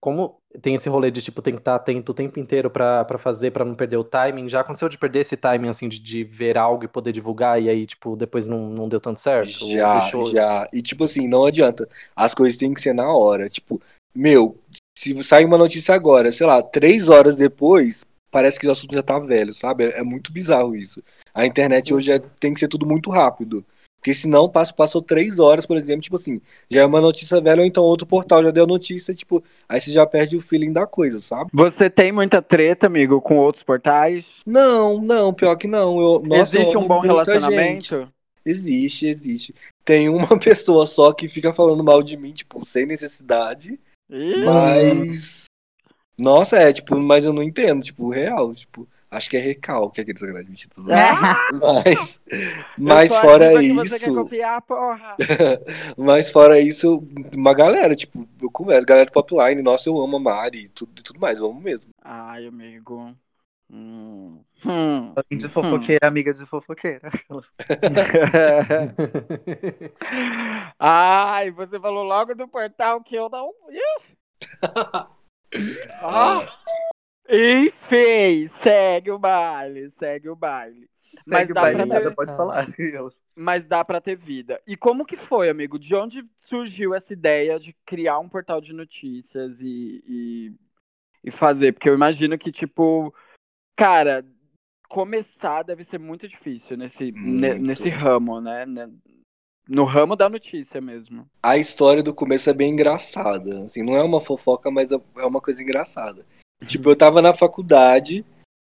Speaker 2: como tem esse rolê de, tipo, tem que estar atento o tempo inteiro para fazer, para não perder o timing, já aconteceu de perder esse timing, assim, de, de ver algo e poder divulgar, e aí, tipo, depois não, não deu tanto certo?
Speaker 4: Já, deixou... já. E, tipo assim, não adianta. As coisas têm que ser na hora. Tipo, meu, se sai uma notícia agora, sei lá, três horas depois, parece que o assunto já tá velho, sabe? É, é muito bizarro isso. A internet hoje é, tem que ser tudo muito rápido. Porque senão passou, passou três horas, por exemplo, tipo assim, já é uma notícia velha, ou então outro portal já deu notícia, tipo, aí você já perde o feeling da coisa, sabe?
Speaker 3: Você tem muita treta, amigo, com outros portais?
Speaker 4: Não, não, pior que não. Eu, nossa,
Speaker 3: Existe um bom relacionamento? Gente.
Speaker 4: Existe, existe. Tem uma pessoa só que fica falando mal de mim, tipo, sem necessidade. Mas. Nossa, é, tipo, mas eu não entendo, tipo, real, tipo. Acho que é recalque aquele sacanagem mentira. mas, mas fora isso.
Speaker 3: Copiar,
Speaker 4: mas fora isso, uma galera, tipo, eu converso, galera do Popline, nossa, eu amo a Mari e tudo, tudo mais, eu amo mesmo.
Speaker 3: Ai, amigo. Hum.
Speaker 1: Hum. De fofoqueira, hum. amiga de fofoqueira.
Speaker 3: Ai, você falou logo do portal que eu não. ah. Enfim, segue o baile, segue o baile.
Speaker 1: Segue Mas dá o baile, pra ter... pode falar.
Speaker 3: Mas dá para ter vida. E como que foi, amigo? De onde surgiu essa ideia de criar um portal de notícias e, e, e fazer? Porque eu imagino que, tipo, cara, começar deve ser muito difícil nesse, muito. nesse ramo, né? No ramo da notícia mesmo.
Speaker 4: A história do começo é bem engraçada. Assim, não é uma fofoca, mas é, é uma coisa engraçada. Tipo, eu tava na faculdade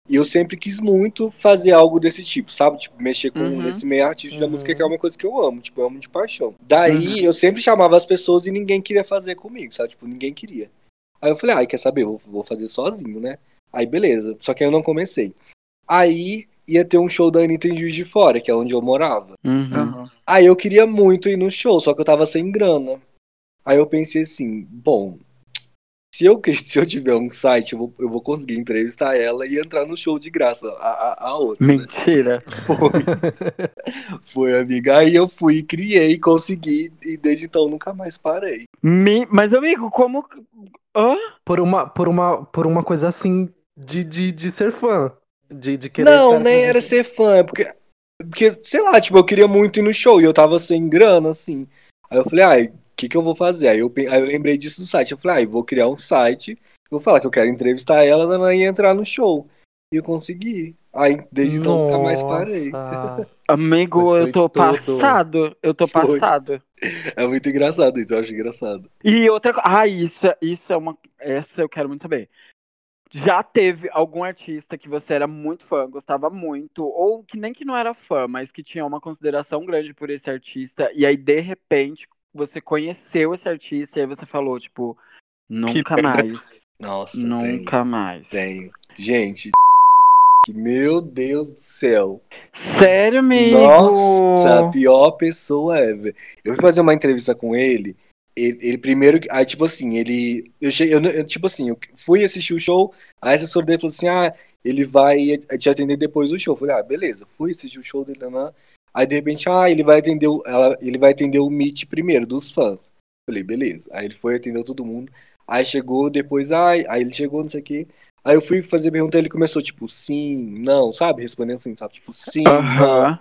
Speaker 4: e eu sempre quis muito fazer algo desse tipo, sabe? Tipo, mexer com uhum. esse meio artístico uhum. da música, que é uma coisa que eu amo, tipo, eu amo de paixão. Daí uhum. eu sempre chamava as pessoas e ninguém queria fazer comigo, sabe? Tipo, ninguém queria. Aí eu falei, ah, quer saber? Eu vou fazer sozinho, né? Aí beleza. Só que aí eu não comecei. Aí ia ter um show da Anitta em Juiz de Fora, que é onde eu morava.
Speaker 3: Uhum.
Speaker 4: Aí eu queria muito ir no show, só que eu tava sem grana. Aí eu pensei assim, bom, se eu, se eu tiver um site, eu vou, eu vou conseguir entrevistar ela e entrar no show de graça, a, a, a outra.
Speaker 3: Né? Mentira. Né?
Speaker 4: Foi. Foi, amiga. Aí eu fui, criei, consegui, e desde então nunca mais parei.
Speaker 3: Me... Mas, amigo, como. Hã?
Speaker 2: Por uma, por uma, por uma coisa assim de, de, de ser fã. De, de
Speaker 4: querer não, nem era ser fã, é porque Porque, sei lá, tipo, eu queria muito ir no show e eu tava sem grana, assim. Aí eu falei, ai, o que que eu vou fazer? Aí eu, aí eu lembrei disso do site. Eu falei, ai, vou criar um site, vou falar que eu quero entrevistar ela, ela ia entrar no show. E eu consegui. Aí, desde então, nunca mais parei.
Speaker 2: Nossa.
Speaker 3: Amigo, eu tô
Speaker 2: tudo.
Speaker 3: passado. Eu tô
Speaker 4: Foi.
Speaker 3: passado.
Speaker 4: É muito engraçado isso, eu acho engraçado.
Speaker 3: E outra coisa. Ah, isso, é- isso é uma. Essa eu quero muito saber. Já teve algum artista que você era muito fã, gostava muito, ou que nem que não era fã, mas que tinha uma consideração grande por esse artista, e aí de repente você conheceu esse artista e aí você falou, tipo, nunca
Speaker 1: merda.
Speaker 3: mais.
Speaker 4: Nossa, tenho,
Speaker 3: nunca mais.
Speaker 4: tenho. Gente, meu Deus do céu.
Speaker 3: Sério, amigo?
Speaker 4: Nossa, a pior pessoa ever. Eu fui fazer uma entrevista com ele. Ele, ele primeiro, aí tipo assim, ele, eu cheguei, eu, eu, tipo assim, eu fui assistir o show, aí a assessora dele falou assim, ah, ele vai te atender depois do show. Eu falei, ah, beleza, fui assistir o show dele, né? Aí de repente, ah, ele vai atender, o, ela, ele vai atender o meet primeiro dos fãs. Falei, beleza. Aí ele foi atendeu todo mundo. Aí chegou depois, ai, aí ele chegou, não sei o quê. Aí eu fui fazer pergunta, ele começou tipo, sim, não, sabe? Respondendo assim, sabe? Tipo, sim, não.
Speaker 3: Aham.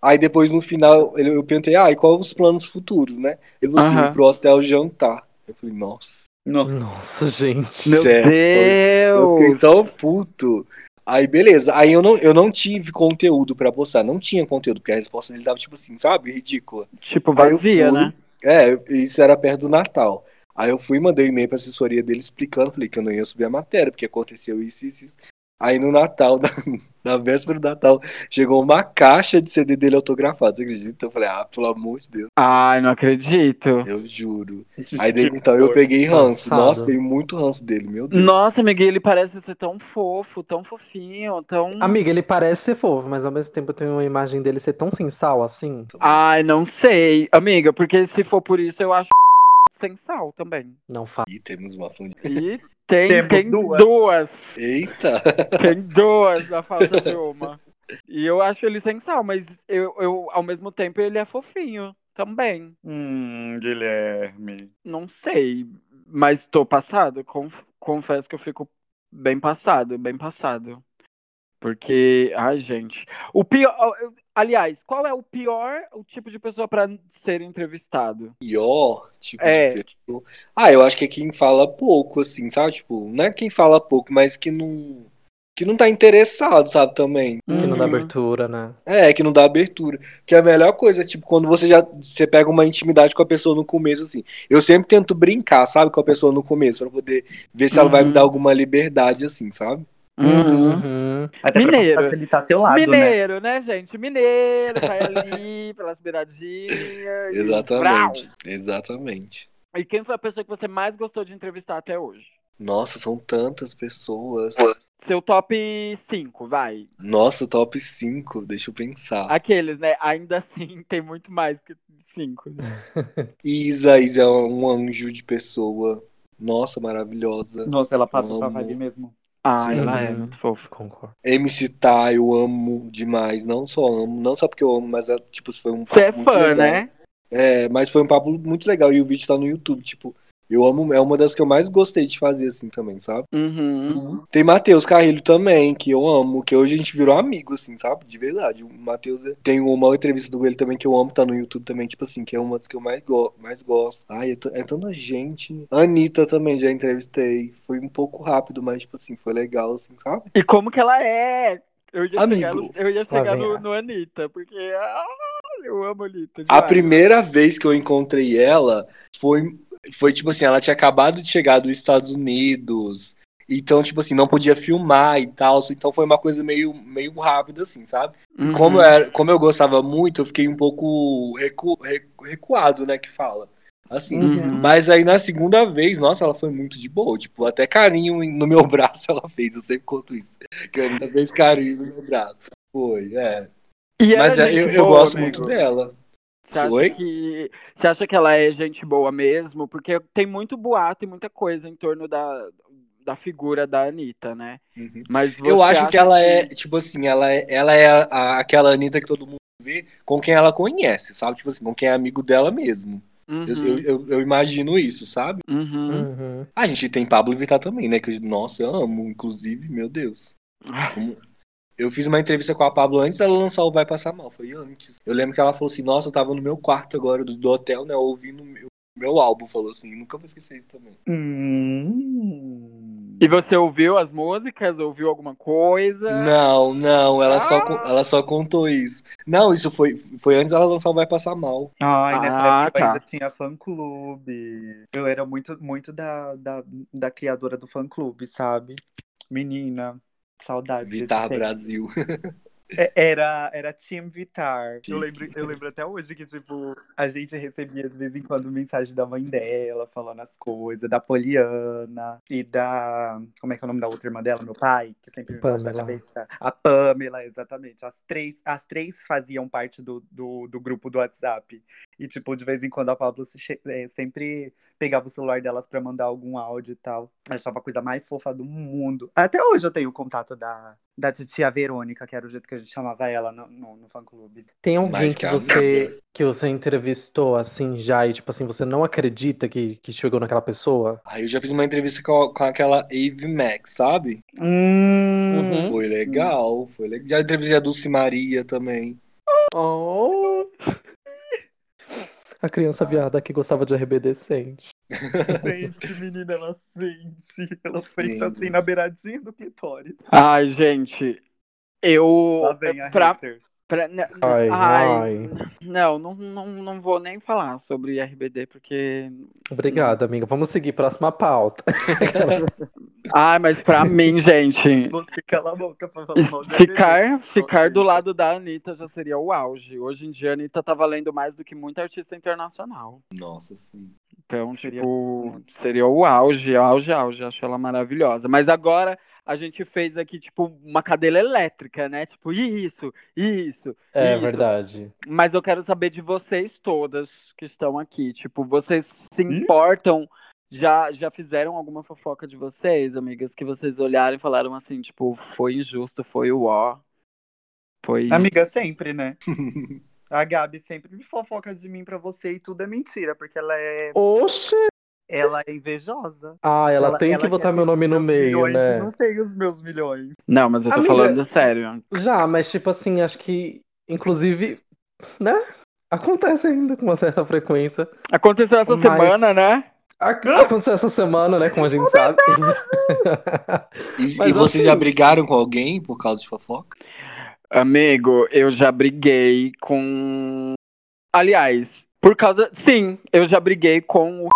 Speaker 4: Aí depois no final ele- eu perguntei, ah, e quais os planos futuros, né? Ele falou assim,
Speaker 3: Aham.
Speaker 4: ir pro hotel jantar. Eu falei, nossa,
Speaker 1: Nossa.
Speaker 2: Nossa, gente.
Speaker 3: Meu
Speaker 4: sério. Eu fiquei
Speaker 3: Deus!
Speaker 4: tão puto. Aí beleza, aí eu não, eu não tive conteúdo pra postar, não tinha conteúdo, porque a resposta dele tava tipo assim, sabe? Ridícula.
Speaker 3: Tipo, vazia,
Speaker 4: fui-
Speaker 3: né?
Speaker 4: É, isso era perto do Natal. Aí eu fui, mandei um e-mail pra assessoria dele explicando, falei que eu não ia subir a matéria, porque aconteceu isso, isso, isso. Aí no Natal, na, na véspera do Natal, chegou uma caixa de CD dele autografado, você acredita? Eu falei, ah, pelo amor de Deus,
Speaker 3: Ai, não acredito.
Speaker 4: eu juro. Aí desde então eu peguei ranço.
Speaker 2: Passado.
Speaker 4: Nossa, tenho muito ranço dele, meu Deus.
Speaker 3: Nossa, Miguel, ele parece ser tão fofo, tão fofinho, tão.
Speaker 2: Amiga, ele parece ser fofo, mas ao mesmo tempo eu tenho uma imagem dele ser tão sem sal assim.
Speaker 3: Ai, não sei. Amiga, porque se for por isso, eu acho sem sal também.
Speaker 2: Não faz.
Speaker 4: Ih, temos uma fã de...
Speaker 3: E tem,
Speaker 1: Temos
Speaker 3: tem
Speaker 1: duas.
Speaker 3: duas.
Speaker 4: Eita!
Speaker 3: Tem duas na falta de uma. E eu acho ele sem sal, mas eu, eu, ao mesmo tempo, ele é fofinho também.
Speaker 1: Hum, Guilherme.
Speaker 3: Não sei. Mas tô passado. Conf- confesso que eu fico bem passado, bem passado. Porque, ai, gente. O pior. Aliás, qual é o pior o tipo de pessoa pra ser entrevistado?
Speaker 4: Pior, tipo
Speaker 3: É.
Speaker 4: de pessoa. Ah, eu acho que é quem fala pouco, assim, sabe? Tipo, não é quem fala pouco, mas que não. Que não tá interessado, sabe, também.
Speaker 2: Que não dá
Speaker 3: Uhum.
Speaker 2: abertura, né?
Speaker 4: É, que não dá abertura. Que é a melhor coisa, tipo, quando você já você pega uma intimidade com a pessoa no começo, assim. Eu sempre tento brincar, sabe, com a pessoa no começo, pra poder ver se ela vai
Speaker 3: Uhum.
Speaker 4: me dar alguma liberdade, assim, sabe?
Speaker 3: Uhum.
Speaker 2: Uhum.
Speaker 1: Até
Speaker 3: Mineiro.
Speaker 1: pra facilitar seu lado, né?
Speaker 3: Mineiro, né? gente? Mineiro, vai ali pelas beiradinhas. e
Speaker 4: Exatamente.
Speaker 3: vrau.
Speaker 4: Exatamente.
Speaker 3: E quem foi a pessoa que você mais gostou de entrevistar até hoje?
Speaker 4: Nossa, são tantas pessoas.
Speaker 3: Seu top 5, vai.
Speaker 4: Nossa, top 5, deixa eu pensar.
Speaker 3: Aqueles, né? Ainda assim, tem muito mais que 5.
Speaker 4: Isa, Isa é um anjo de pessoa. Nossa, maravilhosa.
Speaker 1: Nossa, ela passa essa vibe mesmo.
Speaker 3: Ah,
Speaker 4: Sim.
Speaker 3: ela é muito fofa.
Speaker 2: Concordo.
Speaker 4: MC Tá, eu amo demais. Não só amo, não só porque eu amo, mas é, tipo, foi um
Speaker 3: Você é fã,
Speaker 4: legal.
Speaker 3: né?
Speaker 4: É, mas foi um papo muito legal e o vídeo tá no YouTube, tipo, eu amo, é uma das que eu mais gostei de fazer assim também, sabe?
Speaker 3: Uhum.
Speaker 4: Tem Matheus Carrilho também, que eu amo, que hoje a gente virou amigo, assim, sabe? De verdade. O Matheus é... tem uma entrevista do ele também que eu amo, tá no YouTube também, tipo assim, que é uma das que eu mais, go mais gosto. Ai, é, é tanta gente. A Anitta também já entrevistei. Foi um pouco rápido, mas, tipo assim, foi legal, assim, sabe?
Speaker 3: E como que ela é? Eu ia
Speaker 4: Amigo.
Speaker 3: chegar, no, eu ia chegar no, no Anitta, porque ah, eu amo a Anitta.
Speaker 4: A
Speaker 3: demais.
Speaker 4: primeira vez que eu encontrei ela foi, foi tipo assim, ela tinha acabado de chegar dos Estados Unidos. Então, tipo assim, não podia filmar e tal. Então foi uma coisa meio, meio rápida, assim, sabe? E
Speaker 3: Uhum.
Speaker 4: como, eu era, como eu gostava muito, eu fiquei um pouco recu, recu- recuado, né, que fala. Assim.
Speaker 3: Uhum.
Speaker 4: Mas aí na segunda vez, nossa, ela foi muito de boa. Tipo, até carinho no meu braço ela fez. Eu sempre conto isso. Que a Anitta fez carinho no meu braço. Foi, é.
Speaker 3: E
Speaker 4: Mas
Speaker 3: é
Speaker 4: é, eu, eu
Speaker 3: boa,
Speaker 4: gosto
Speaker 3: amigo?
Speaker 4: muito dela.
Speaker 3: Você acha,
Speaker 4: Oi?
Speaker 3: que, você acha que ela é gente boa mesmo? Porque tem muito boato e muita coisa em torno da, da figura da Anitta, né?
Speaker 4: Uhum.
Speaker 3: Mas
Speaker 4: Eu acho que ela é, tipo assim, ela é, ela é a- a- aquela Anitta que todo mundo vê com quem ela conhece, sabe? Tipo assim, com quem é amigo dela mesmo.
Speaker 3: Uhum,
Speaker 4: Eu, eu, eu- imagino isso, sabe?
Speaker 3: uhum.
Speaker 2: Uhum.
Speaker 4: A gente tem Pablo Vittar também, né? Que, eu- nossa, eu amo, inclusive, meu Deus. Como- Eu fiz uma entrevista com a Pablo antes dela lançar o Vai Passar Mal. Foi antes. Eu lembro que ela falou assim: Nossa, eu tava no meu quarto agora do, do hotel, né? Ouvindo o meu, meu álbum. Falou assim: Nunca vou esquecer isso também.
Speaker 1: Hum.
Speaker 3: E você ouviu as músicas? Ouviu alguma coisa?
Speaker 4: Não, não, ela, só,
Speaker 3: Ah.
Speaker 4: con- ela só contou isso. Não, isso foi, foi antes dela lançar o Vai Passar Mal.
Speaker 1: Ai, nessa
Speaker 3: Ah,
Speaker 1: época eu
Speaker 3: tá.
Speaker 1: ainda tinha fã-clube. Eu era muito, muito da, da, da criadora do fã-clube, sabe? Menina, saudades.
Speaker 4: Vitar. Brasil.
Speaker 1: É, Era, era Team Vitar. Eu lembro, eu lembro até hoje que, tipo, a gente recebia de vez em quando mensagem da mãe dela, falando as coisas, da Poliana e da. Como é que é o nome da outra irmã dela? Meu pai, que sempre me faz na
Speaker 2: Pamela.
Speaker 1: cabeça. A Pamela, exatamente. As três, as três faziam parte do, do, do grupo do WhatsApp. E, tipo, de vez em quando a Pablo se che- eh, sempre pegava o celular delas pra mandar algum áudio e tal. Eu achava a coisa mais fofa do mundo. Até hoje eu tenho o contato da, da titia Verônica, que era o jeito que a gente chamava ela no, no, no fã-clube.
Speaker 2: Tem alguém
Speaker 4: Mais
Speaker 2: que você, que você entrevistou assim já e tipo assim, você não acredita que, que chegou naquela pessoa?
Speaker 4: Aí eu já fiz uma entrevista com, com aquela Eve Max, sabe?
Speaker 1: Hum,
Speaker 2: Uhum.
Speaker 4: Foi legal, foi legal. Já entrevistei a Dulce Maria também.
Speaker 2: Oh! A criança viada que gostava de RBD sente.
Speaker 1: Sente, menina, ela sente. Ela sente
Speaker 4: Sim.
Speaker 1: assim na beiradinha do clitóris.
Speaker 3: Ai, gente. Eu.
Speaker 1: Lá vem a
Speaker 3: pra,
Speaker 1: hater.
Speaker 3: Pra- ne-
Speaker 2: Ai, ai.
Speaker 3: Não, não, não, não vou nem falar sobre RBD, porque.
Speaker 2: Obrigada, amiga. Vamos seguir próxima pauta.
Speaker 3: Ai, mas pra mim, gente.
Speaker 1: Você cala a boca pra falar mal de
Speaker 3: Ficar,
Speaker 1: RBD.
Speaker 3: ficar do lado da Anitta já seria o auge. Hoje em dia, a Anitta tá valendo mais do que muita artista internacional.
Speaker 4: Nossa, sim.
Speaker 3: Então,
Speaker 1: Seria
Speaker 3: tipo, seria o auge, auge, auge. Acho ela maravilhosa. Mas agora a gente fez aqui, tipo, uma cadeira elétrica, né? Tipo, isso, isso.
Speaker 2: É
Speaker 3: Isso.
Speaker 2: verdade.
Speaker 3: Mas eu quero saber de vocês todas que estão aqui. Tipo, vocês se importam? Já, já fizeram alguma fofoca de vocês, amigas? Que vocês olharam e falaram assim, tipo, foi injusto, foi o ó. Foi.
Speaker 1: Amiga, sempre, né? A Gabi sempre me fofoca de mim pra você e tudo é mentira, porque ela é,
Speaker 2: Oxe!
Speaker 1: Ela é invejosa.
Speaker 2: Ah, ela, tem que
Speaker 1: quer
Speaker 2: botar meu nome no meio,
Speaker 1: milhões
Speaker 2: né?
Speaker 1: Não tem os meus milhões.
Speaker 3: Não, mas eu tô
Speaker 2: Amiga-
Speaker 3: falando sério.
Speaker 2: Já, mas tipo assim, acho que, inclusive, né? Acontece ainda com uma certa frequência.
Speaker 3: Aconteceu essa
Speaker 2: Mas-
Speaker 3: semana, né?
Speaker 2: Ac- Aconteceu essa semana, né? Como a gente sabe.
Speaker 4: E,
Speaker 2: Mas
Speaker 4: e vocês
Speaker 2: assim-
Speaker 4: já brigaram com alguém por causa de fofoca?
Speaker 3: Amigo, eu já briguei com. Aliás, por causa. Sim, eu já briguei com o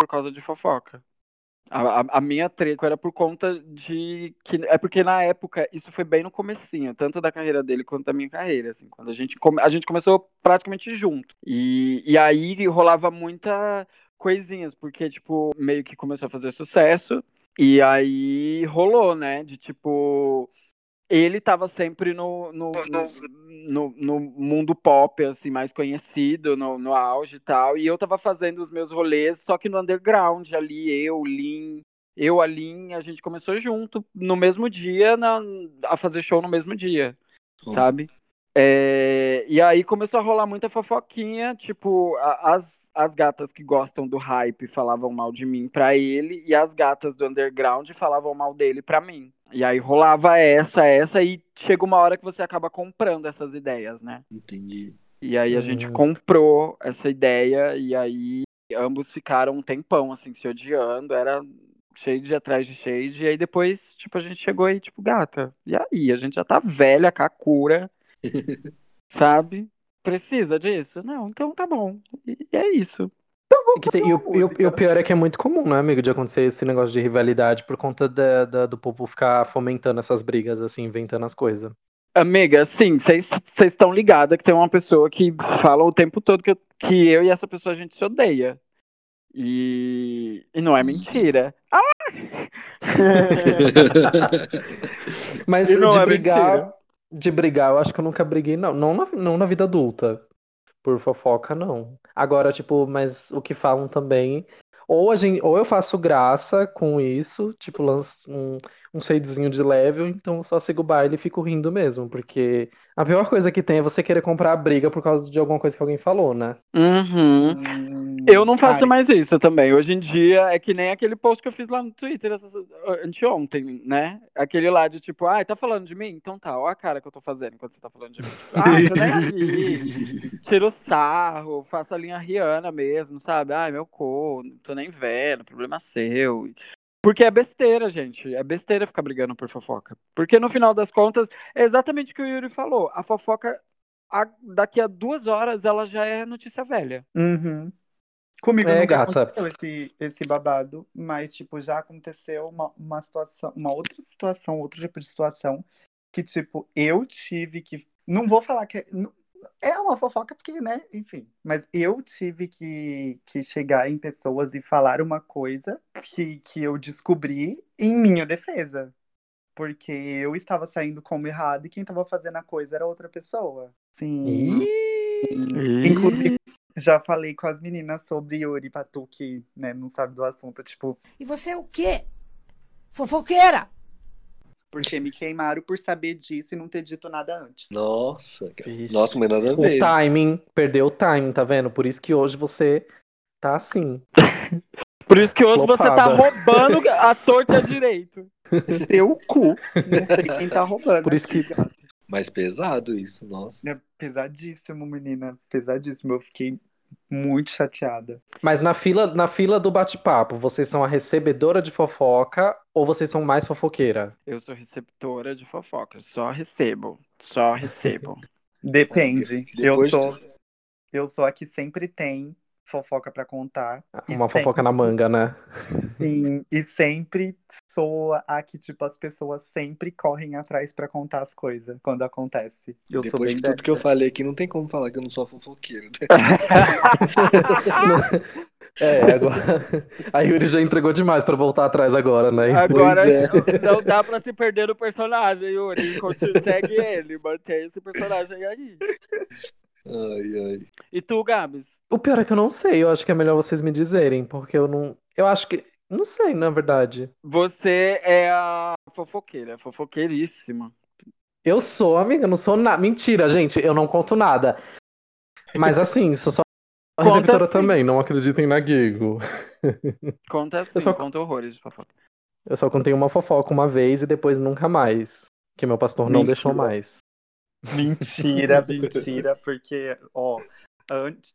Speaker 3: por causa de fofoca. A, a- a minha treta era por conta de que é porque na época isso foi bem no comecinho, tanto da carreira dele quanto da minha carreira, assim, quando a gente come- a gente começou praticamente junto. E, e aí rolava muita coisinhas, porque tipo, meio que começou a fazer sucesso e aí rolou, né, de tipo ele tava sempre no, no, no, no mundo pop, assim, mais conhecido, no, no auge e tal. E eu tava fazendo os meus rolês, só que no underground, ali, eu, Lin, eu, a Lin, a gente começou junto, no mesmo dia, na, a fazer show no mesmo dia,
Speaker 4: Hum.
Speaker 3: sabe? É, e aí começou a rolar muita fofoquinha, tipo, a- as, as gatas que gostam do hype falavam mal de mim pra ele, e as gatas do underground falavam mal dele pra mim. E aí rolava essa, essa, e chega uma hora que você acaba comprando essas ideias, né?
Speaker 4: Entendi.
Speaker 3: E aí a gente
Speaker 2: Hum.
Speaker 3: comprou essa ideia, e aí ambos ficaram um tempão, assim, se odiando, era shade atrás de shade, e aí depois, tipo, a gente chegou aí, tipo, gata, e aí? A gente já tá velha, cura sabe? Precisa disso? Não, então tá bom. E é isso.
Speaker 2: E, que tem- e o, e o- e o pior é que é muito comum, né, amigo, de acontecer esse negócio de rivalidade por conta da- da- do povo ficar fomentando essas brigas, assim, inventando as coisas.
Speaker 3: Amiga, sim, vocês estão ligadas que tem uma pessoa que fala o tempo todo que eu, que eu e essa pessoa a gente se odeia. E, e não é mentira.
Speaker 2: Mas
Speaker 3: E não
Speaker 2: de
Speaker 3: é
Speaker 2: brigar,
Speaker 3: mentira.
Speaker 2: de brigar, eu acho que eu nunca briguei, não. Não na, não na vida adulta. Por fofoca, não. Agora, tipo, mas o que falam também. Ou, a gente, ou eu faço graça com isso, tipo, lanço um, um shadezinho de leve, ou então eu só sigo o baile e fico rindo mesmo. Porque a pior coisa que tem é você querer comprar a briga por causa de alguma coisa que alguém falou, né?
Speaker 3: Uhum.
Speaker 1: Hum,
Speaker 3: Eu não faço
Speaker 1: Ai,
Speaker 3: mais isso também. Hoje em dia é que nem aquele post que eu fiz lá no Twitter essa- anteontem, né? Aquele lá de tipo, ai, tá falando de mim? Então tá, ó a cara que eu tô fazendo quando você tá falando de mim. Tipo, ai, tô nem aqui. Tira o sarro, faço a linha Rihanna mesmo, sabe? Ai, meu cu, não tô nem vendo, problema seu. Porque é besteira, gente. É besteira ficar brigando por fofoca. Porque no final das contas, é exatamente o que o Yuri falou. A fofoca, a- daqui a duas horas, ela já é notícia velha.
Speaker 1: Uhum. Comigo
Speaker 2: É,
Speaker 1: nunca
Speaker 2: gata.
Speaker 1: aconteceu esse, esse babado, mas, tipo, já aconteceu uma, uma situação, uma outra situação, outro tipo de situação, que, tipo, eu tive que. Não vou falar que. é- não- É uma fofoca, porque, né? Enfim. Mas eu tive que, que chegar em pessoas e falar uma coisa que, que eu descobri em minha defesa. Porque eu estava saindo como errado e quem estava fazendo a coisa era outra pessoa. Sim. Inclusive, já falei com as meninas sobre Yuri Patu, que né, não sabe do assunto, tipo,
Speaker 5: E você é o quê? Fofoqueira!
Speaker 1: Porque me queimaram por saber disso e não ter dito nada antes.
Speaker 4: Nossa.
Speaker 2: Vixe.
Speaker 4: Nossa, mas nada a
Speaker 2: O
Speaker 4: ver.
Speaker 2: timing, perdeu o timing, tá vendo? Por isso que hoje você tá assim.
Speaker 3: Por isso que hoje você tá roubando a torta direito.
Speaker 1: Seu cu. Não sei quem tá roubando.
Speaker 2: Por isso
Speaker 1: aqui,
Speaker 2: que-.
Speaker 4: Mas pesado isso, nossa.
Speaker 1: É pesadíssimo, menina. Pesadíssimo. Eu fiquei muito chateada.
Speaker 2: Mas na fila, na fila do bate-papo, vocês são a recebedora de fofoca ou vocês são mais fofoqueira?
Speaker 3: Eu sou receptora de fofoca, só recebo, só recebo.
Speaker 1: Depende. Eu
Speaker 4: Depois
Speaker 1: sou. Eu sou a que sempre tem fofoca pra contar. E
Speaker 2: Uma fofoca na
Speaker 1: sempre-
Speaker 2: manga, né?
Speaker 1: Sim, e sempre sou a que, tipo, as pessoas sempre correm atrás pra contar as coisas quando acontece. Eu sou
Speaker 4: Depois
Speaker 1: bem
Speaker 4: de tudo que eu falei aqui, não tem como falar que eu não sou fofoqueiro. né?
Speaker 2: É, agora. A Yuri já entregou demais pra voltar atrás agora, né?
Speaker 3: Agora
Speaker 4: é.
Speaker 3: não dá pra se perder no personagem, Yuri. Segue ele, mantém esse personagem aí.
Speaker 4: Ai, ai.
Speaker 3: E tu, Gabs?
Speaker 2: O pior é que eu não sei, eu acho que é melhor vocês me dizerem, porque eu não. Eu acho que. Não sei, na verdade.
Speaker 3: Você é a fofoqueira, fofoqueiríssima.
Speaker 2: Eu sou, amiga, não sou nada. Mentira, gente, eu não conto nada. Mas assim, sou só
Speaker 3: Conta
Speaker 2: receptora também, não acreditem na Gigo.
Speaker 3: Conta assim,
Speaker 2: Eu só-
Speaker 3: conta horrores de fofoca.
Speaker 2: Eu só contei uma fofoca uma vez e depois nunca mais. Que meu pastor não deixou mais.
Speaker 1: Mentira, mentira, porque, ó, antes.